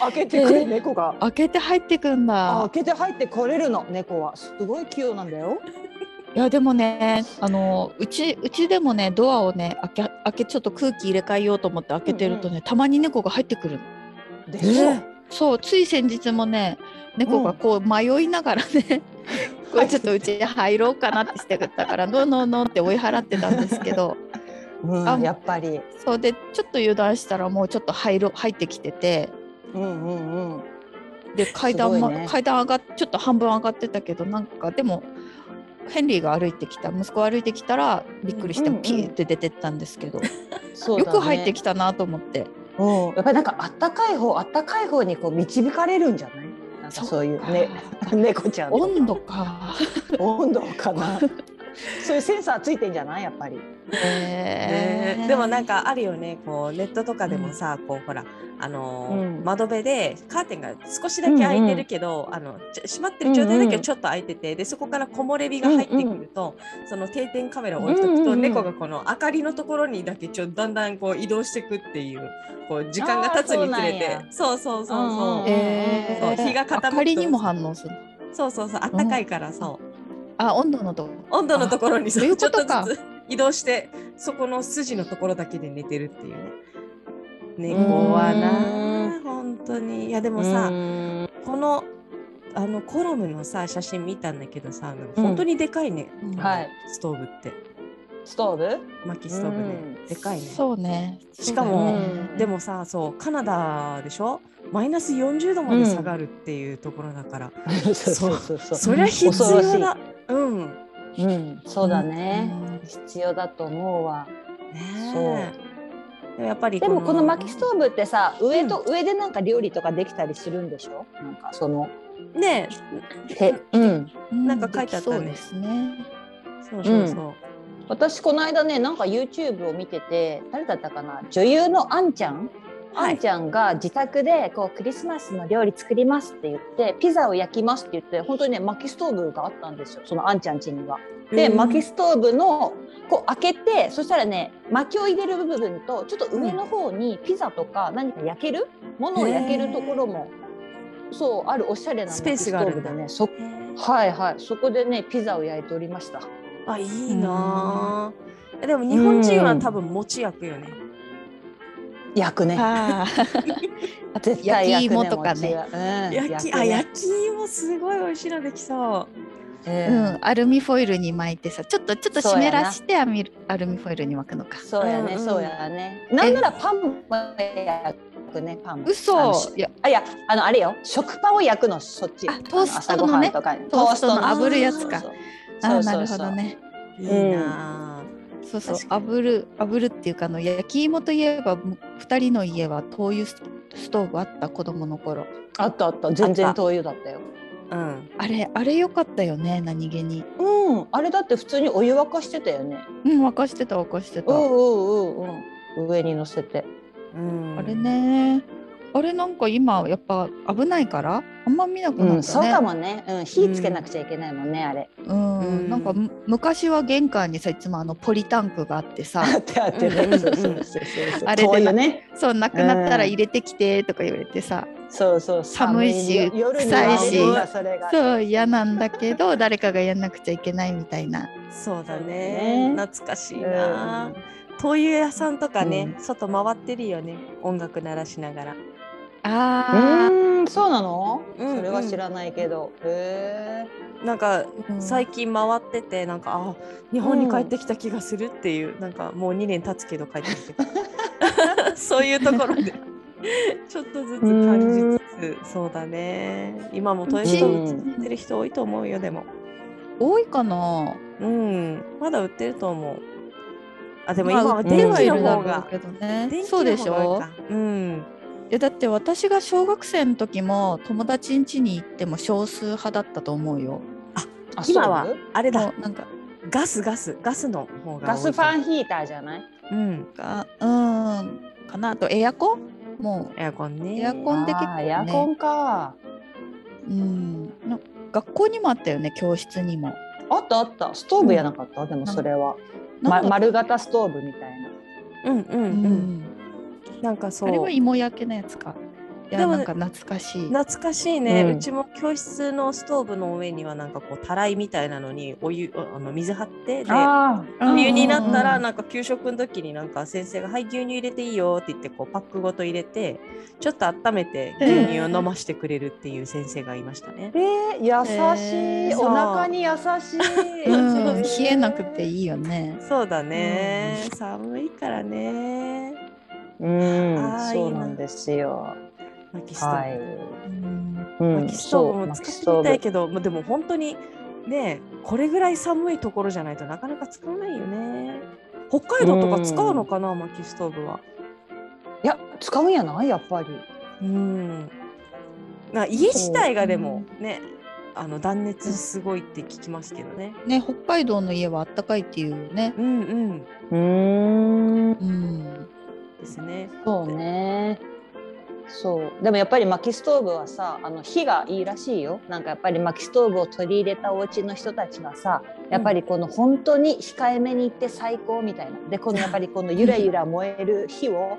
B: 開けて。くる猫が。
C: 開けて入ってくんだ。
B: 開けて入ってこれるの。猫はすごい器用なんだよ。
C: いやでもねあのうちうちでもねドアをね開け開けちょっと空気入れ替えようと思って開けてるとね、たまに猫が入ってくるの。
B: でしょ、
A: え
C: そうつい先日もね猫がこう迷いながらね、<laughs> こうちょっとうちに入ろうかなってしてたから「ノーノーノー」って追い払ってたんですけど
B: うん
C: あ
B: やっぱり。
C: そうでちょっと油断したらもうちょっと入ろ入ってきてて
B: うんうんうん。
C: で階段も、
B: ね。
C: 階段上がっちょっと半分上がってたけどなんかでもヘンリーが歩いてきた息子歩いてきたらびっくりして
B: うんうん
C: ピーって出てったんですけど、
B: そうだね。
C: よく入ってきたなと思って。
B: うん、やっぱりなんかあったかい方あったかい方にこう導かれるんじゃない？なんかそういうね <laughs> 猫ちゃん
C: 温度か。<laughs>
B: 温度かな。そういうセンサーついてんじゃない？やっぱり。
C: え
A: ねでもなんかあるよねこうネットとかでもさ、こうほらあのー
B: うん。
A: 窓辺でカーテンが少しだけ開いてるけど、あのちょ閉まってる状態だけどちょっと開いてて、でそこから木漏れ日が入ってくると、その定点カメラを置いとくと、
B: うんうんうん
A: 猫がこの明かりのところにだけちょっとだんだんこう移動していくっていうこう時間が経つにつれて。そうそうそうそう、
B: うんう。ん
C: えー、
A: そう日が傾くと。
C: 明かりにも反応する。
A: そうそうそうあったかいからそう、
C: あ温度のとこ。
A: 温度のところに
C: そういう
A: ちょっと
C: ことか
A: ずつ移動してそこの筋のところだけで寝てるっていうね。猫はな本当に。いやでもさ、
B: うん。
A: このあのコラムのさ写真見たんだけどさ
B: うん。
A: 本当にでかいね、
C: うん
B: はい。
A: ストーブって。
B: ストーブ？
A: 薪ストーブね、
B: うん。
A: でかいね。
C: そうね。
A: しかも
C: ね。
A: でもさそうカナダでしょ？マイナス40度まで下がるっていうところだから、<laughs>
B: そうそうそう。そう。
A: そりゃ必要だ。うん
B: うんそうだね、
C: うん
B: 必要だと思うわ。
A: ねえ。でもやっぱり
B: でもこの薪ストーブってさ上と上でなんか料理とかできたりするんでしょ？なんかその
A: ね
B: てうん。
C: うん。
A: なんか書いてあったね。
C: できそうですね。
A: そうそうそう、
B: 私この間ねなんか YouTube を見てて誰だったかな？女優のあんちゃん、
A: はい
B: あんちゃんが自宅でこうクリスマスの料理作りますって言ってピザを焼きますって言って本当にね薪ストーブがあったんですよ。そのあんちゃん家には。で、
A: うん。
B: 薪ストーブのこう開けてそしたらね薪を入れる部分とちょっと上の方にピザとか何か焼けるものを焼けるところもそうあるおしゃれな
A: スペースがある
B: ねそ
A: へ
B: はいはい。そこでねピザを焼いておりました。
A: ーあいいなあ。でも日本人は多分餅焼くよね
B: 焼くね。
C: ああ <laughs>
B: 絶対
C: 焼き芋とかね。
A: 焼き、あ
B: 焼くね。
A: 焼き芋すごい美味しいのできそう。
C: う
B: うん
C: ん、アルミフォイルに巻いてさちょっとちょっと湿らしてアミアルミフォイルに巻くのか。
B: そうやね、
A: うんうん。
B: そうやね。なんならパンも焼くね、パン。も。
C: 嘘いや。
B: あ、いや、あの、あれよ、食パンを焼くの、そっち。
C: あトーストのねトーストの炙るやつか。
B: そう
C: あーなる
B: そうそうそう。
C: ほどね
A: いいな
C: そうそう。炙る炙るっていうかあの焼き芋といえばむ二人の家は灯油スストーブあった子供の頃。
B: あったあった、全然灯油だったよ。
A: うん。
C: あれあれ良かったよね何気に。
B: うん、あれだって普通にお湯沸かしてたよね。
C: うん沸かしてた沸かしてた、
B: うんうんうんうん。上に乗せて。
A: うん。
C: あれねあれなんか今やっぱ危ないから？ああんま見なくなったね、
B: うん、そうかもね、うん、火つけなくちゃいけないもんね、あれ。
C: うん、
A: うん
C: なんかむ昔は玄関にさいつもあのポリタンクがあってさ。
B: あ
C: れで
B: ね、
C: そうなくなったら入れてきてとか言われてさ、
B: そうそう。
C: 寒いし臭いし。
B: それが。
C: そう嫌なんだけど <laughs> 誰かがやんなくちゃいけないみたいな。
A: そうだね。
B: ね。
A: 懐かしい
B: うん。
A: な、灯油屋さんとかね、
B: う
A: 外回ってるよね。音楽鳴らしながら
C: あ
B: うーん、そうなの？
A: うん
B: それは知らないけど。へ
A: なんか
C: ー
A: 最近回っててなんかあ日本に帰ってきた気がするっていう、なんかもう2年経つけど帰ってきて。<laughs> <laughs> そういうところで。<laughs> ちょっとずつ感じつつそうだね。今もトイ・ストーリー作ってる人多いと思うよでも。
C: 多いかな。
A: うん。まだ売ってると思う。あでも
C: まあ
A: 今は電気
C: 売ってはいるだろう
A: の方が
C: けどね。
A: 電気
C: そうでしょ
A: の方が多いか。うん
C: いやだって私が小学生の時も友達ん家に行っても少数派だったと思うよ。
B: ーあ
A: 今はあれだ。
C: なんか
A: ガスガスガスの方が
B: ガスファ
A: ン
B: ンヒーターじゃない？
A: うん。
C: がうーん。かな。あとエアコン？も
A: エアコンね。
C: エアコンで結構
B: あーエアコンか。
C: ううんの学校にもあったよね教室にも。
B: あったあった。ストーブやなかった？でもそれは、ま丸型ストーブみたいな。
A: うんうん
C: う
A: うんんなんかそう。
C: あれは芋焼けのやつか。い
A: でも
C: やなんか懐かしい。
A: 懐かしいね、
B: う
A: うんちも教室のストーブの上にはなんかこうたらいみたいなのにお湯あの水張ってで冬になった
C: うん
A: らなんか給食の時になんか先生が「はい牛乳入れていいよ」って言ってこうパックごと入れてちょっと温めて牛乳を飲ましてくれるっていう先生がいましたね。
B: えー、優しい、
C: えー。
B: お腹に優しい。<laughs>
C: うん、冷えなくていいよね。
A: そうだね、寒いからね。
B: うんそうなんですよ。
A: 薪ストーブ、
B: はい。
C: うん
B: うん
A: 薪ストーブも
B: そう
A: 使ってみたいけど、まあでも本当にねこれぐらい寒いところじゃないとなかなか使わないよね。北海道とか使うのかな、薪ストーブは。
B: いや使うんやない？やっぱり。
A: うん。な家自体がでもね、あの断熱すごいって聞きますけどね。
C: ね北海道の家はあったかいっていうね。
A: うんうん。
B: うーん。
C: うん。
A: ですね。
B: そうね。そうでもやっぱり薪ストーブはさあの火がいいらしいよなんかやっぱり薪ストーブを取り入れたお家の人たちはさやっぱりこの本当に控えめに行って最高みたいなでこのやっぱりこのゆらゆら燃える火を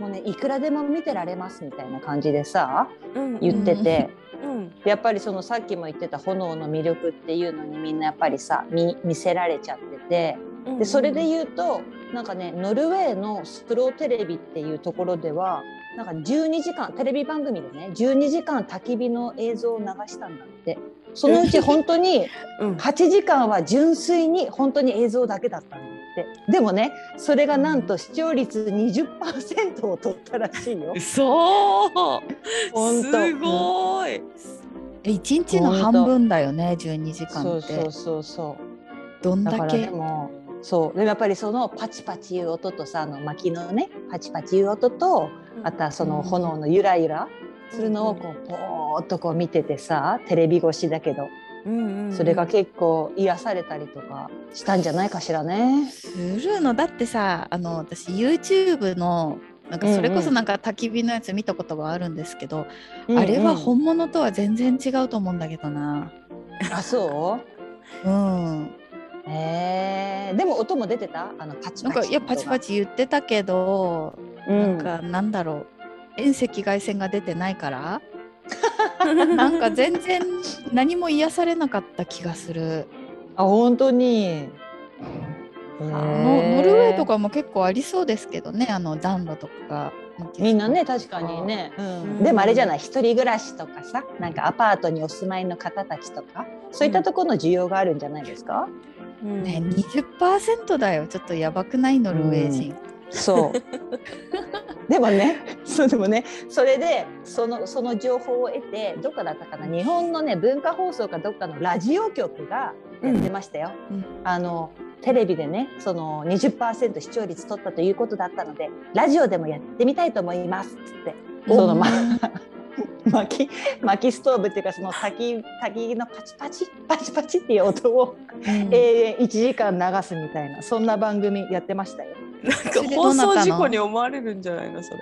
B: もうねいくらでも見てられますみたいな感じでさ
A: うん
B: 言ってて、
A: うん。
B: でやっぱりそのさっきも言ってた炎の魅力っていうのにみんなやっぱりさ見見せられちゃってて。
A: うん
B: でそれで言うとなんかねノルウェーのスローテレビっていうところではなんか12時間テレビ番組でね12時間焚き火の映像を流したんだって。そのうち本当に <laughs>
A: うん。
B: 8時間は純粋に本当に映像だけだったんだって。でもねそれがなんと視聴率20%を取ったらしいよ。
A: そう
B: ほんと
A: すごい。
C: え一日の半分だよね12時間って。
B: そうそうそうそう。
C: どんだ
B: だからで
C: け
B: もそう。でもやっぱりそのパチパチいう音とさあの薪のねパチパチいう音とあとはその炎のゆらゆらするのをこうポーっとこう見ててさテレビ越しだけど。
A: うんうんうん。
B: それが結構癒されたりとかしたんじゃないかしらね。
C: するの。だってさあの私 YouTube のなんかそれこそなんか焚き火のやつ見たことがあるんですけど、あれは本物とは全然違うと思うんだけどな。
B: あそう？
C: うん、
B: えー、でも音も出てた？あのパチパチ
C: なんかいやパチパ
B: チ、
C: チ言ってたけど、
B: うん、
C: なんかなんだろう。遠赤外線が出てないから。<laughs> なんか全然何も癒されなかった気がする。
B: あ本当に？
C: のノルウェーとかも結構ありそうですけどねあの暖炉とか。
B: みんなね確かにね、うん。
A: うん。
B: でもあれじゃない一人暮らしとかさなんかアパートにお住まいの方たちとかそういったところの需要があるんじゃないですか、
A: うん
C: ね20%だよ。ちょっとやばくない？ノルウェー人。<laughs>
B: そう。でもねそうでもねそれでそのその情報を得てどっかだったかな？日本のね文化放送かどっかのラジオ局がやってましたよ。
C: うん。
B: あのテレビでねその20%視聴率取ったということだったのでラジオでもやってみたいと思いますっつってそのま <laughs> 薪薪ストーブっていうかその焚き焚きのパチパチパチパチっていう音を
C: うん
B: 永遠1時間流すみたいなそんな番組やってましたよ。
A: なんか放送事故に思われるんじゃないのそれ。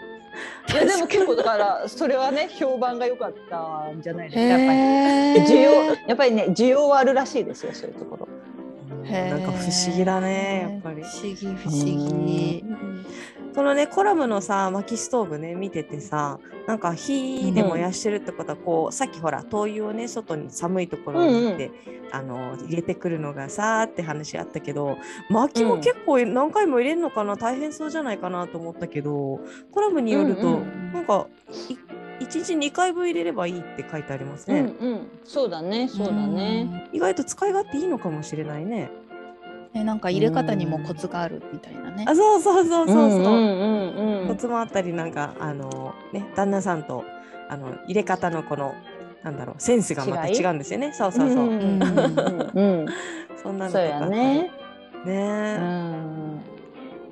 B: いやでも結構だからそれはね <laughs> 評判が良かったんじゃないですかやっぱり需要やっぱりね需要はあるらしいですよそういうところ。
A: なんか不思議だねやっぱり
C: 不思議不思議。
A: このねコラムのさ薪ストーブね見ててさなんか火で燃やしてるってことはこう、さっきほら灯油をね外に寒いところに行って、あの入れてくるのがさーって話あったけど薪も結構何回も入れるのかな、大変そうじゃないかなと思ったけどコラムによると、
B: うんうん。
A: なんかい1日2回分入れればいいって書いてありますね、
B: うんうん、そうだねそうだね。
A: 意外と使い勝手いいのかもしれないね
C: ね、なんか入れ方にもコツがあるみたいなね。
A: あそうそうそうそうそう、
B: うんうんうんうん。
A: コツもあったりなんかあのね旦那さんとあの入れ方のこのなんだろうセンスがまた
B: 違
A: うんですよね。そうそうそう、
B: うんうんうんうん <laughs>
A: そんなのと
B: そう
A: か
B: ね。
A: ね。え、
B: うん、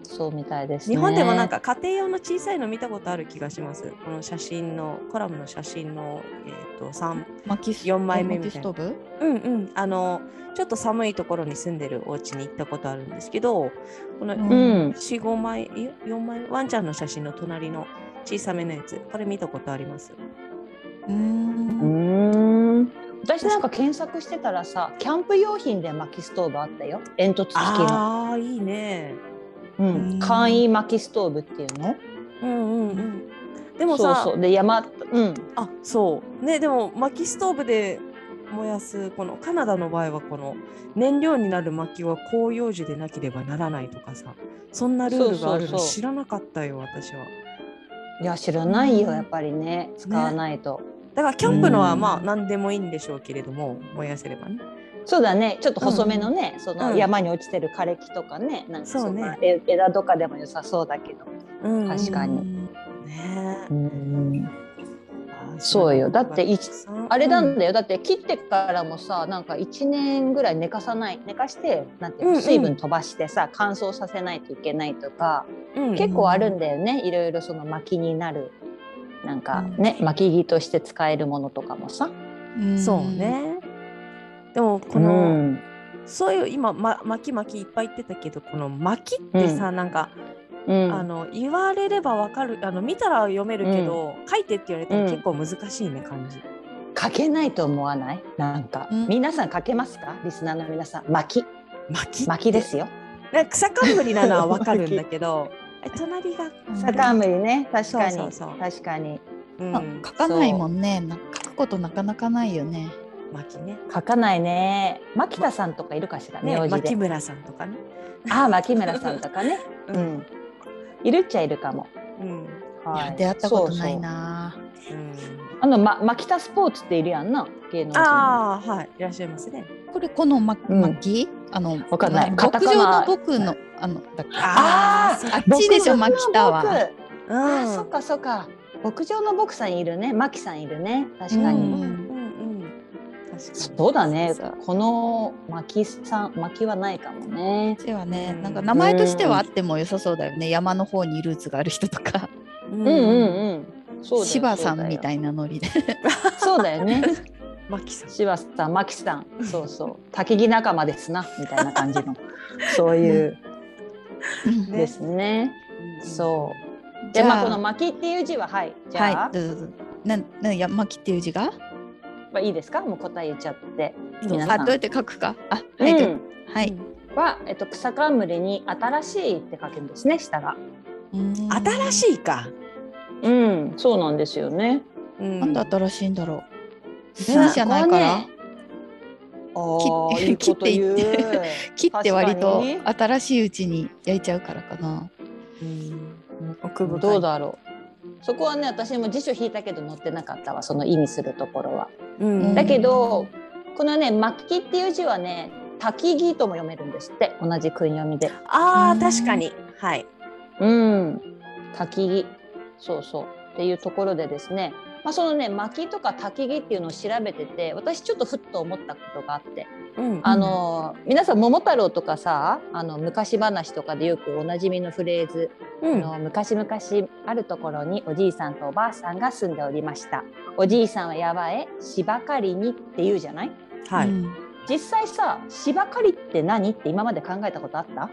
B: そうみたいですね。
A: 日本でもなんか家庭用の小さいの見たことある気がしますこの写真のコラムの写真のえっ、と3
C: 薪ス
A: 四枚目みたいな
C: 薪ストーブ？
A: うんうんあのちょっと寒いところに住んでるお家に行ったことあるんですけどこの
C: うん
B: うん
A: 45枚いや4枚ワンちゃんの写真の隣の小さめのやつこれ見たことあります？
C: うー。
B: うんん。私なんか検索してたらさ、キャンプ用品で薪ストーブあったよ。煙突付きの。
A: ああいいね
B: うん
C: うん
B: 簡易薪ストーブっていうの？
A: うんうんうんでもさ
B: そうそう。で山、うん。
A: あそうねでも薪ストーブで燃やすこのカナダの場合はこの燃料になる薪は広葉樹でなければならないとかさそんなルールがあるの知らなかったよ私は。
B: いや知らないよ
C: うん
B: やっぱりね使わないと。
A: だからキャンプのは
B: うん
A: まあ何でもいいんでしょうけれども燃やせればね。
B: そうだね。ちょっと細めのね、その
A: うん。
B: 山に落ちてる枯れ木とかね。なんか
A: そ
B: んなえ枝とかでも良さそうだけど。
A: うん。
B: 確かに。
A: ね。え
B: うん。
A: あ
B: そうよ。だっていちあれなん
A: だ
B: だよ。だって切ってからもさなんか1年ぐらい寝かさない。寝かしてなんて水分飛ばしてさ、乾燥させないといけないとか、結構あるんだよね。いろいろその薪になる。なんかね、薪木として使えるものとかもさ。
C: ん
A: そう。ね。でもこ
B: こ
A: の、そういう今、ま、巻き巻きいっぱい言ってたけどこの巻きってさ、なんか、
B: うん。
A: あの言われればわかる。あの見たら読めるけど、書いてって言われたら
B: うん。
A: 結構難しいね感じ。
B: 書けないと思わない？なんか、
C: うん。
B: 皆さん書けますか？リスナーの皆さん。薪
A: 巻き
B: 薪ですよ。
A: なんか草冠なのはわかるんだけど <laughs> え隣が
B: 坂むりね。確かに。
A: そうそうそう。
B: 確かに。
A: うん。
C: あ書かないもんね。な書くことなかなかないよね。
A: 巻きね。
B: 書かないね。牧田さんとかいるかしら
A: ね牧村さんとかね。
B: ああ牧村さんとかね。
A: う <laughs>
B: うん。んいるっちゃいるかも。
A: うん。
B: はい。
C: いや出会ったことない
B: そうそう。
C: な。
A: うん。
B: あの、ま、牧田スポーツっているやんな芸能人。
A: ああはい。いらっしゃいますね。
C: これこのま
B: うん。
C: 薪、あの
B: わかんない。
C: 牧場の僕のあのだっけ？
B: あー
A: そう。
C: あっちでしょ牧田は。
A: う
B: あー
A: ん。
B: そっかそっか。牧場の牧さんいるね。牧さんいるね。確かに、
A: うん
B: そうだね。この牧さん牧はないかもね。
C: ではね、
A: うん。
C: なんか名前としてはあっても良さそうだよね。山の方にルーツがある人とか、
A: うん。
B: うんうんうん。そうだよ
C: 柴さんみた
B: い
C: いなノリで。<laughs>
B: そうだよね。
A: 牧さん。
B: 柴さん牧さん。そうそう。焚木仲間ですなみたいな感じの。そういう。
A: ね
B: ですね。そう。で
C: じゃあ。
B: まあこの薪っていう字ははい。じゃあ、
C: はい、どうぞどうぞ。な、な、や、薪っていう字が？
B: まあ、いいですか？もう答え言っちゃって。皆さん。
C: どうやって書くか？あ、はい、
B: うん。
C: はい。
B: は、えっと、草冠に新しいって書けるんですね下が。
A: 新
C: い。
A: しいか。
B: うんそうなんですよね。
A: うん。
C: なんで新しいんだろう？
A: ね
C: 新じゃないから？<laughs> 切って
B: い
C: って切って割と新しいうちに焼いちゃうからかな。
A: うん。
B: にどうだろうそこはね私も辞書引いたけど載ってなかったわその意味するところは。
A: うん
B: だけどこのね「巻き」っていう字はね「焚木」とも読めるんですって同じ訓読みで。
A: ああ
C: うん
A: 確かにはい。
B: うん焚木そうそうっていうところでですね、まあ、そのね薪とか焚き木っていうのを調べてて私ちょっとふっと思ったことがあって。
A: うん
B: あの皆さん桃太郎とかさあの昔話とかでよくおなじみのフレーズ、
A: うん。
B: あの昔々あるところにおじいさんとおばあさんが住んでおりました。おじいさんはやばえ芝刈りにって言うじゃない？
A: はい。
C: うん。
B: 実際さ芝刈りって何？って今まで考えたことあった？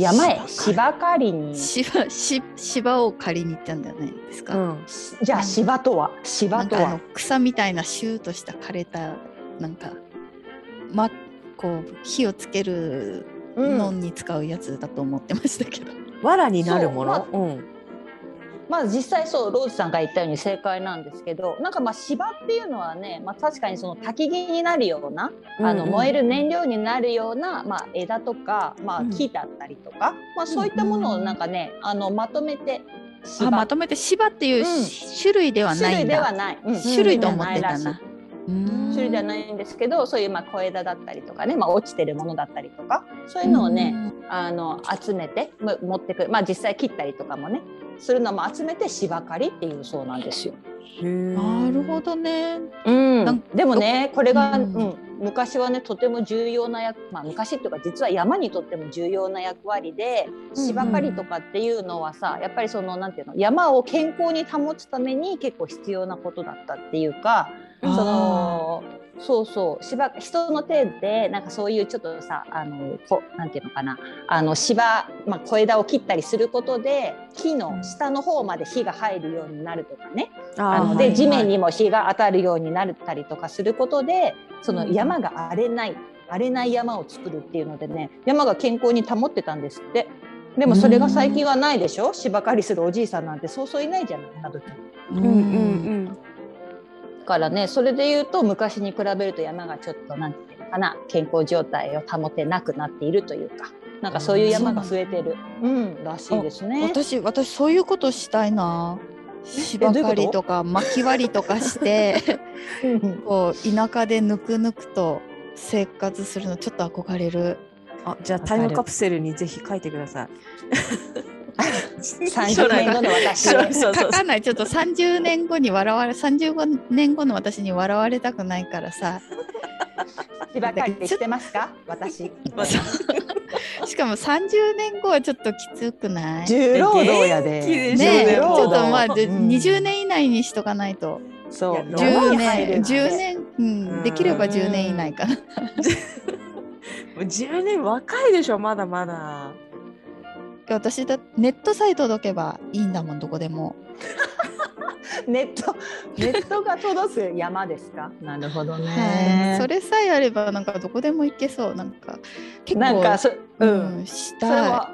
B: 山へ芝刈り。に。
C: 芝し芝を借りに行ったんじゃないですか、
A: うん。
B: じゃあ芝とは？芝とは？
C: 草みたいなシューとした枯れたなんかまこう火をつけるのに使うやつだと思ってましたけど、
A: 藁になるもの？
B: そう
A: うん。
B: まあ実際そうローズさんが言ったように正解なんですけどなんかまあ芝っていうのはね、まあ、確かにその焚き木になるような、あの燃える燃料になるような、まあ、枝とか、まあ、
A: うん。
B: 木だったりとか、まあ、そういったものをなんかね、あのまとめて芝。
C: あまとめて芝っていう種類ではな
B: 種類ではない、うん。
C: 種類と思ってた
B: な。種類ではないん。ですけどそういうまあ小枝だったりとかね、まあ、落ちてるものだったりとかそういうのをね、あの集めても持ってくるまあ実際切ったりとかもねするのも集めて芝刈りっていうそうなんですよ。
A: うん。
C: なるほどね。
B: うんでもねこ？れが、
C: う
B: うんん昔はねとても重要な役、まあ、昔っていうか実は山にとっても重要な役割で芝刈りとかっていうのはさ、やっぱりそのなんていうの山を健康に保つために結構必要なことだったっていうかそのそうそう。芝人の手でなんかそういうちょっとさあのこなんていうのかな。あの芝、まあ、小枝を切ったりすることで木の下の方まで火が入るようになるとかね。あので地面
A: に。
B: にも日が当たるようになったりとかすることでその
A: うん
B: 山が荒れない荒れない山を作るっていうのでね山が健康に保ってたんですって。でもそれが最近はないでしょ？芝刈りするおじいさんなんてそうそういないじゃないな時
C: う
A: うんうん。
B: だからねそれで言うと昔に比べると山がちょっとなんていうのかな健康状態を保てなくなっているというかなんかそういう山が増えてるうんらしいですね。
C: 私私そういうことしたいな。芝刈りとか巻き割りとかして <laughs> こう田舎でぬくぬくと生活するのちょっと憧れる。
A: あ、じゃあタイムカプセルにぜひ書いてください。<laughs>
B: 30年後の私。
A: そうそうそう。
C: 書 <laughs> かない。ちょっと30年後に笑われ35年後の私に笑われたくないからさ。
B: 芝刈りしてますか？私。<laughs>
C: しかも30年後はちょっときつくない？
B: 重労働やで。
C: ねえ。ちょっと
B: 働
C: まあ、で
B: うん。
C: 20年以内にしとかないと。
B: そう。
A: いや
C: 10
B: 山に入る
C: 年
B: って
C: 10年、うん、できれば10年以内かな。<laughs>
A: もう10年若いでしょ、まだまだ。
C: 私だネットさえ届けばいいんだもんどこでも。<laughs>
B: ネットネットが届く山ですか？<laughs> なるほど
C: はい、
B: ね。
C: それさえあればなんかどこでも行けそうなんか結構
B: なんかそう
C: うんん、した
B: は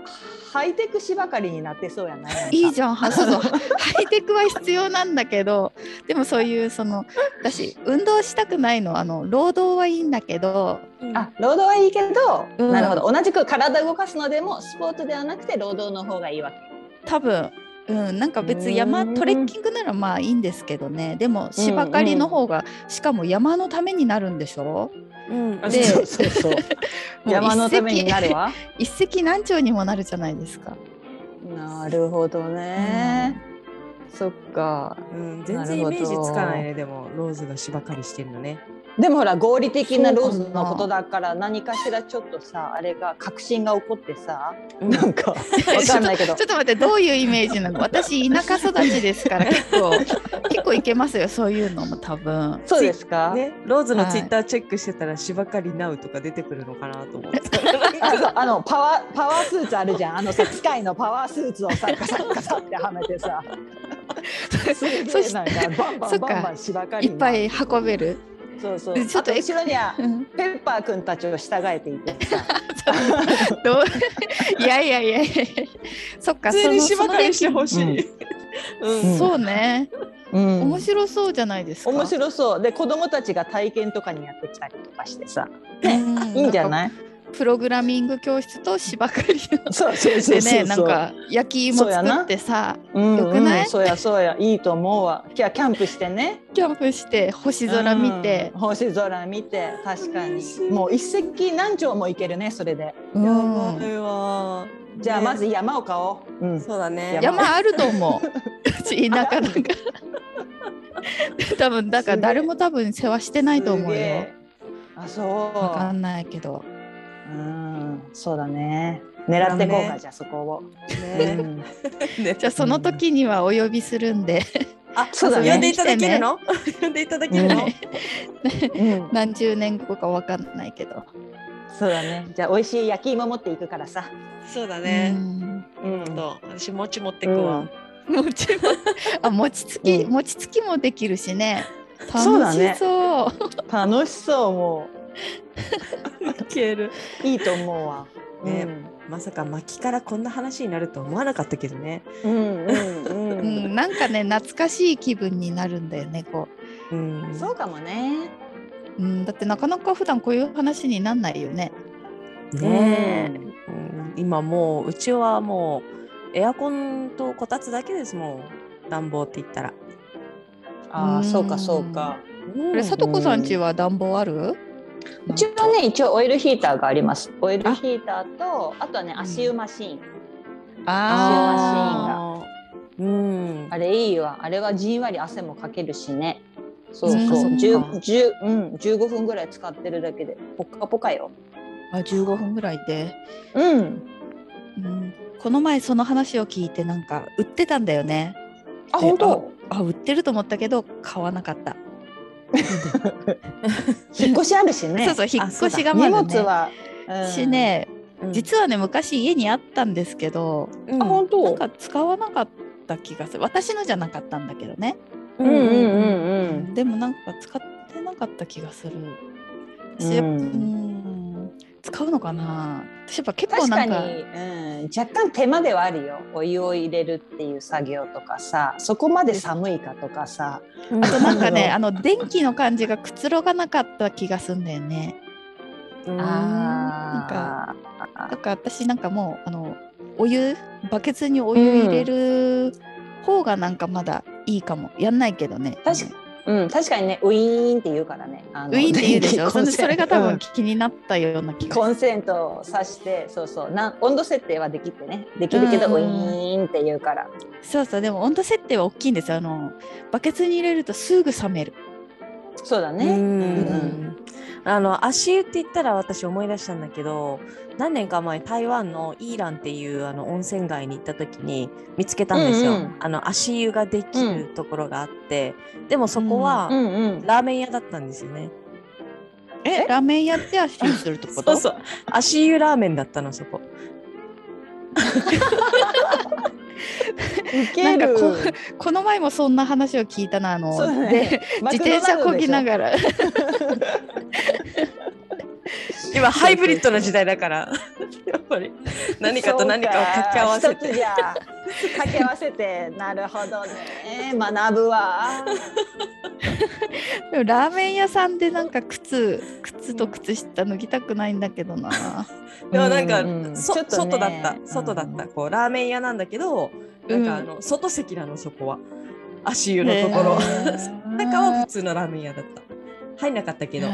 B: ハイテク芝刈りになってそうやない。
C: い。じ
B: ゃん。
C: はそうそうハイテクは必要なんだけどでもそういうその私運動したくないのあの労働はいいんだけど
B: あ、労働はいいけど、
C: うん
B: なるほど。同じく体動かすのでもスポーツではなくて労働の方がいいわけ。
C: 多分、うん、なんか別に山
B: うん
C: トレッキングならまあいいんですけどねでも芝刈りの方が、しかも山のためになるんでしょ？
A: うん
C: で <laughs>
B: 山のためになるわ。<laughs>
C: 一石何鳥にもなるじゃないですか。
B: なるほどね。そっか。
A: うん、全然イメージつかないね、でも、ローズが芝刈りしてるのね。
B: でもほら合理的なローズのことだから何かしらちょっとさあれが確信が起こってさ
A: うん。
B: なんかわかんないけど。<laughs>
C: ちょっと待ってどういうイメージなの？私田舎育ちですから <laughs> 結構結構いけますよそういうのも多分。
B: そうですか、
A: ね、ローズの
C: はい。
A: ツイッターチェックしてたら、芝刈りナウとか出てくるのかなと思って。
B: あそうあのパワーパワースーツあるじゃん。あのさ機械のパワースーツをさガサッガサってはめてさ。<laughs>
C: そし
B: えなんかバンバ
C: そっか
B: ンバンバン芝刈り
C: いっぱい運べる。
B: そうそう。
C: ちょっと
B: あ後ろには
C: うん。
B: ペッパーくんたちを従えていてさ。<laughs>
C: どう？<laughs> いやいやいやいやそっか
A: 普通に芝刈りしてほしい。うん。
C: そうね、
B: うん。
C: 面白そうじゃないですか。
B: 面白そう。で子供たちが体験とかにやってきたりとかしてさ。
C: うん。
B: いいんじゃ
C: か
B: ない？
C: プログラミング教室と芝刈りでねなんか焼き芋作ってさ
B: うん
C: よくない？
B: うん、そうやそうや。いいと思うわ。キャキャンプしてね。
C: キャンプして星空見て。
B: うん、星空見て。確かに。もう一石何鳥もいけるねそれで。
C: うん。
A: やばいわ。
B: じゃあ
A: ね。
B: まず山を買おう、うん、
A: そうだね。
C: 山。あると思う。うち田舎だから。<laughs> 多分だから誰も多分世話してないと思うよ。
B: あそう。
C: わかんないけど
B: うんそうだね。狙ってこうか、
A: ね。
B: じゃあそこを、う
A: ね。
B: ん、
A: ね <laughs>
C: じゃあその時にはお呼びするんで。
A: あ、<laughs>
B: そうだね。
A: 呼んでいただけるの？呼んでいただけるの？
B: うん。<laughs>
C: 何十年後かわかんないけど。
B: そうだね。じゃあ美味しい焼き芋持っていくからさ。
A: そうだ
C: う
A: ね。
C: ん
B: うん
A: と私餅持ってくわ。
C: 餅もあ餅つき、
B: うん。
C: 餅つきもできるしね。
B: そうだね。
C: 楽しそう。
B: 楽しそうも
A: 消える。
B: ういいと思うわ。
A: ねまさか薪からこんな話になると思わなかったけどね。
B: うんうんう
C: うんん、なんかね懐かしい気分になるんだよねこ
A: うん。
B: そうかもね。
C: う、うん、だってなかなか普段こういう話になんないよね
A: ねえ、うん、今もううちはもうエアコンとこたつだけですもん暖房って言ったら。
B: ああ、
C: うん
B: そうかそうか。
A: うん
C: あれさとこさんちは暖房ある？
B: うちはね一応オイルヒーターがあります。オイルヒーターとあとはね足湯マシーン。
C: あ
A: あーうん。
B: あれいいわ。あれはじんわり汗もかけるしね。そう
C: うん
B: そう。
C: そっか
B: 十十うん15分ぐらい使ってるだけでポッカポカよ。
C: ーあ15分ぐらいで、
B: うん。
C: うん、この前その話を聞いてなんか売ってたんだよね
B: あ
C: で
B: 本当？
C: あ売ってると思ったけど買わなかった、<laughs>
B: 引っ越しあるしね。
C: そうそう引っ越しが
B: 荷
C: まずね
B: 物は。うん
C: し。ね
A: うん
C: 実はね昔家にあったんですけど
A: うん
B: あ本当？
C: なんか使わなかった気がする私のじゃなかったんだけどね、
B: うんうんうんうん。
C: でもなんか使ってなかった気がする
B: うん
C: うん使うのかな？私やっぱ結構
B: 確かに、
C: なんか
B: うん、若干手間ではあるよ。お湯を入れるっていう作業とかさ。そこまで寒いかとかさ。
A: うん。
C: あとなんかね
B: う。ん
C: あの電気の感じがくつろがなかった気がすんだよね。
A: うん
B: あ
C: だから私なんかもうあのお湯バケツにお湯入れる方がなんかまだいいかも。やんないけどね。
B: 確かうん、確かにねウィーンって言うからね
C: ウィーンって言うでしょ？<laughs> そそれが多分
B: うん
C: 気になったような気が
B: コンセントを挿してそうそうなん温度設定はできてね。できるけど、
C: うん
B: ウィーンって言うから。
C: そうそうでも温度設定は大きいんですよ。あのバケツに入れるとすぐ冷める
B: そうだね、
A: うん。
B: うん
A: あの足湯って言ったら私思い出したんだけど何年か前台湾のイーランっていうあの温泉街に行った時に見つけたんですよ、
B: うんうん。
A: あの足湯ができるところがあって、でもそこは
B: うんうん。
A: ラーメン屋だったんですよね、
C: えラーメン屋って足湯するってこと？
A: そうそう。<laughs> 足湯ラーメンだったのそこ <laughs>
C: なんかこ <laughs> この前もそんな話を聞いたなあの、
B: ね。
C: で <laughs> 自転車こぎな
B: が
C: がら <laughs>
A: 今ハイブリッドな時代だから。<laughs> やっぱり。何かと何かを掛け合わせて。
B: 掛け合わせて。<laughs> なるほどね。学ぶわ。<laughs>
C: でもラーメン屋さんでなんか靴靴と靴下脱ぎたくないんだけどな。
A: でもなんか、
B: うんね。
A: 外だった。外だった、
B: うん
A: こうラーメン屋なんだけどなんかあの、外席なのそこは。足湯のところ、中は普通のラーメン屋だった入んなかったけど、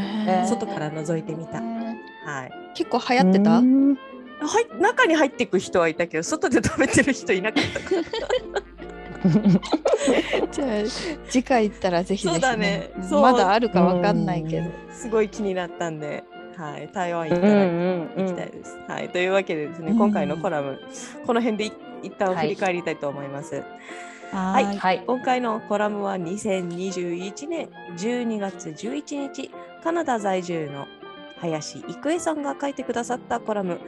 A: 外から覗いてみた。はい。
C: 結構流行ってた？
B: うん。
A: はい中に入っていく人はいたけど外で食べてる人いなかった。か <laughs> ら
C: じゃあ次回行ったらぜひぜひ、
A: そうだね。そう。
C: まだあるかわかんないけど、
A: すごい気になったんで、はい、台湾行
B: うんう
A: ったら
B: ん。
A: 行きたいです。はい、というわけでですね、
C: うん。
A: 今回のコラム、この辺でい一旦振り返りたいと思います。
C: は
A: はい
B: はい
A: 今回のコラムは2021年12月11日、カナダ在住の林郁恵さんが書いてくださったコラム、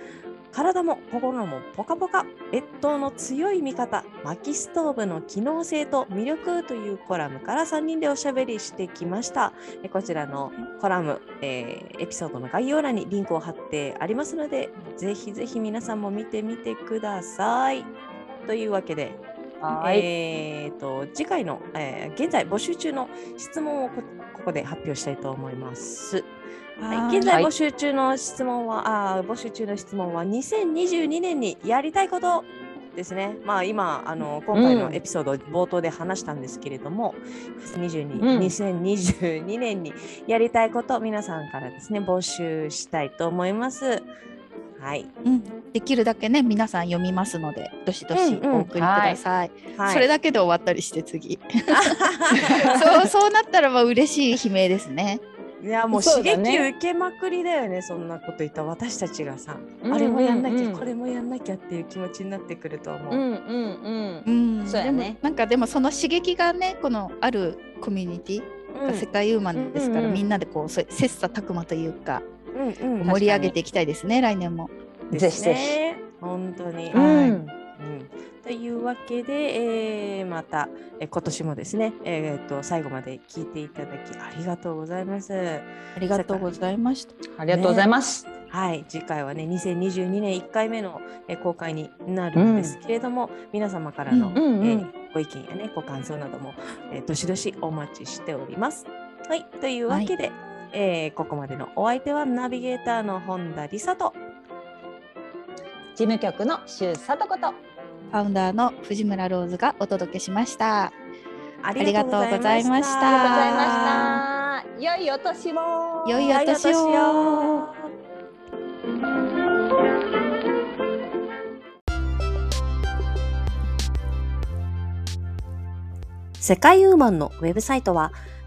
A: 体も心もポカポカ、越冬の強い味方、薪ストーブの機能性と魅力というコラムから3人でおしゃべりしてきました。えこちらのコラム、えーエピソードの概要欄にリンクを貼ってありますので、ぜひぜひ皆さんも見てみてください。というわけで、
B: はい
A: えー、と次回の、えー現在募集中の質問をこここで発表したいと思います。はい、現在
B: はい
A: 募集中の質問は、あー募集中の質問は2022年にやりたいことですね。まあ今あの今回のエピソード冒頭で話したんですけれども、22
B: うん
A: 2022年にやりたいこと皆さんからですね募集したいと思います。はい、
C: うん、できるだけね皆さん読みますのでどしどし
A: うんうん。
C: お送りください、
A: はい、
C: それだけで終わったりして次。<laughs> そうそうなったらまあ嬉しい悲鳴ですね。
A: いやもう刺激受けまくりだよねそんなこと言った私たちがさ、
B: うん
A: あれもやんなきゃ、
B: うんうん
A: これもやんなきゃっていう気持ちになってくると思う。
B: うんうんうん。
C: うん。
B: そうやね。
C: なんかでもその刺激がねこのあるコミュニティが世界ウーマンですから、
B: うんうんうん。
C: みんなでこうそ切磋琢磨というか
A: うんうん。
C: 盛り上げていきたいですね来年も。
A: ですね
B: ぜひぜひ。
A: 本当に。
B: う
C: はい
B: ん。
A: うんというわけで、えーまた、えー今年もですね、えー、と最後まで聞いていただきありがとうございます。
C: ありがとうございました。
B: ありがとうございます。
A: はい、次回はね、2022年1回目の、えー公開になるんですけれども、皆様からの、
C: うん
B: うんうん
A: えーご意見やね、ご感想なども、えーどしどしお待ちしております。はい、というわけで、えーここまでのお相手はナビゲーターの本田理沙と、
B: 事務局の周さとこと。
C: ファウンダーの藤村ローズがお届けしました。
A: あ
C: りがとうございました
B: ありがとうございました。良いお年を。
C: 良いお年を
A: 良いお年を世界ウーマンのウェブサイトは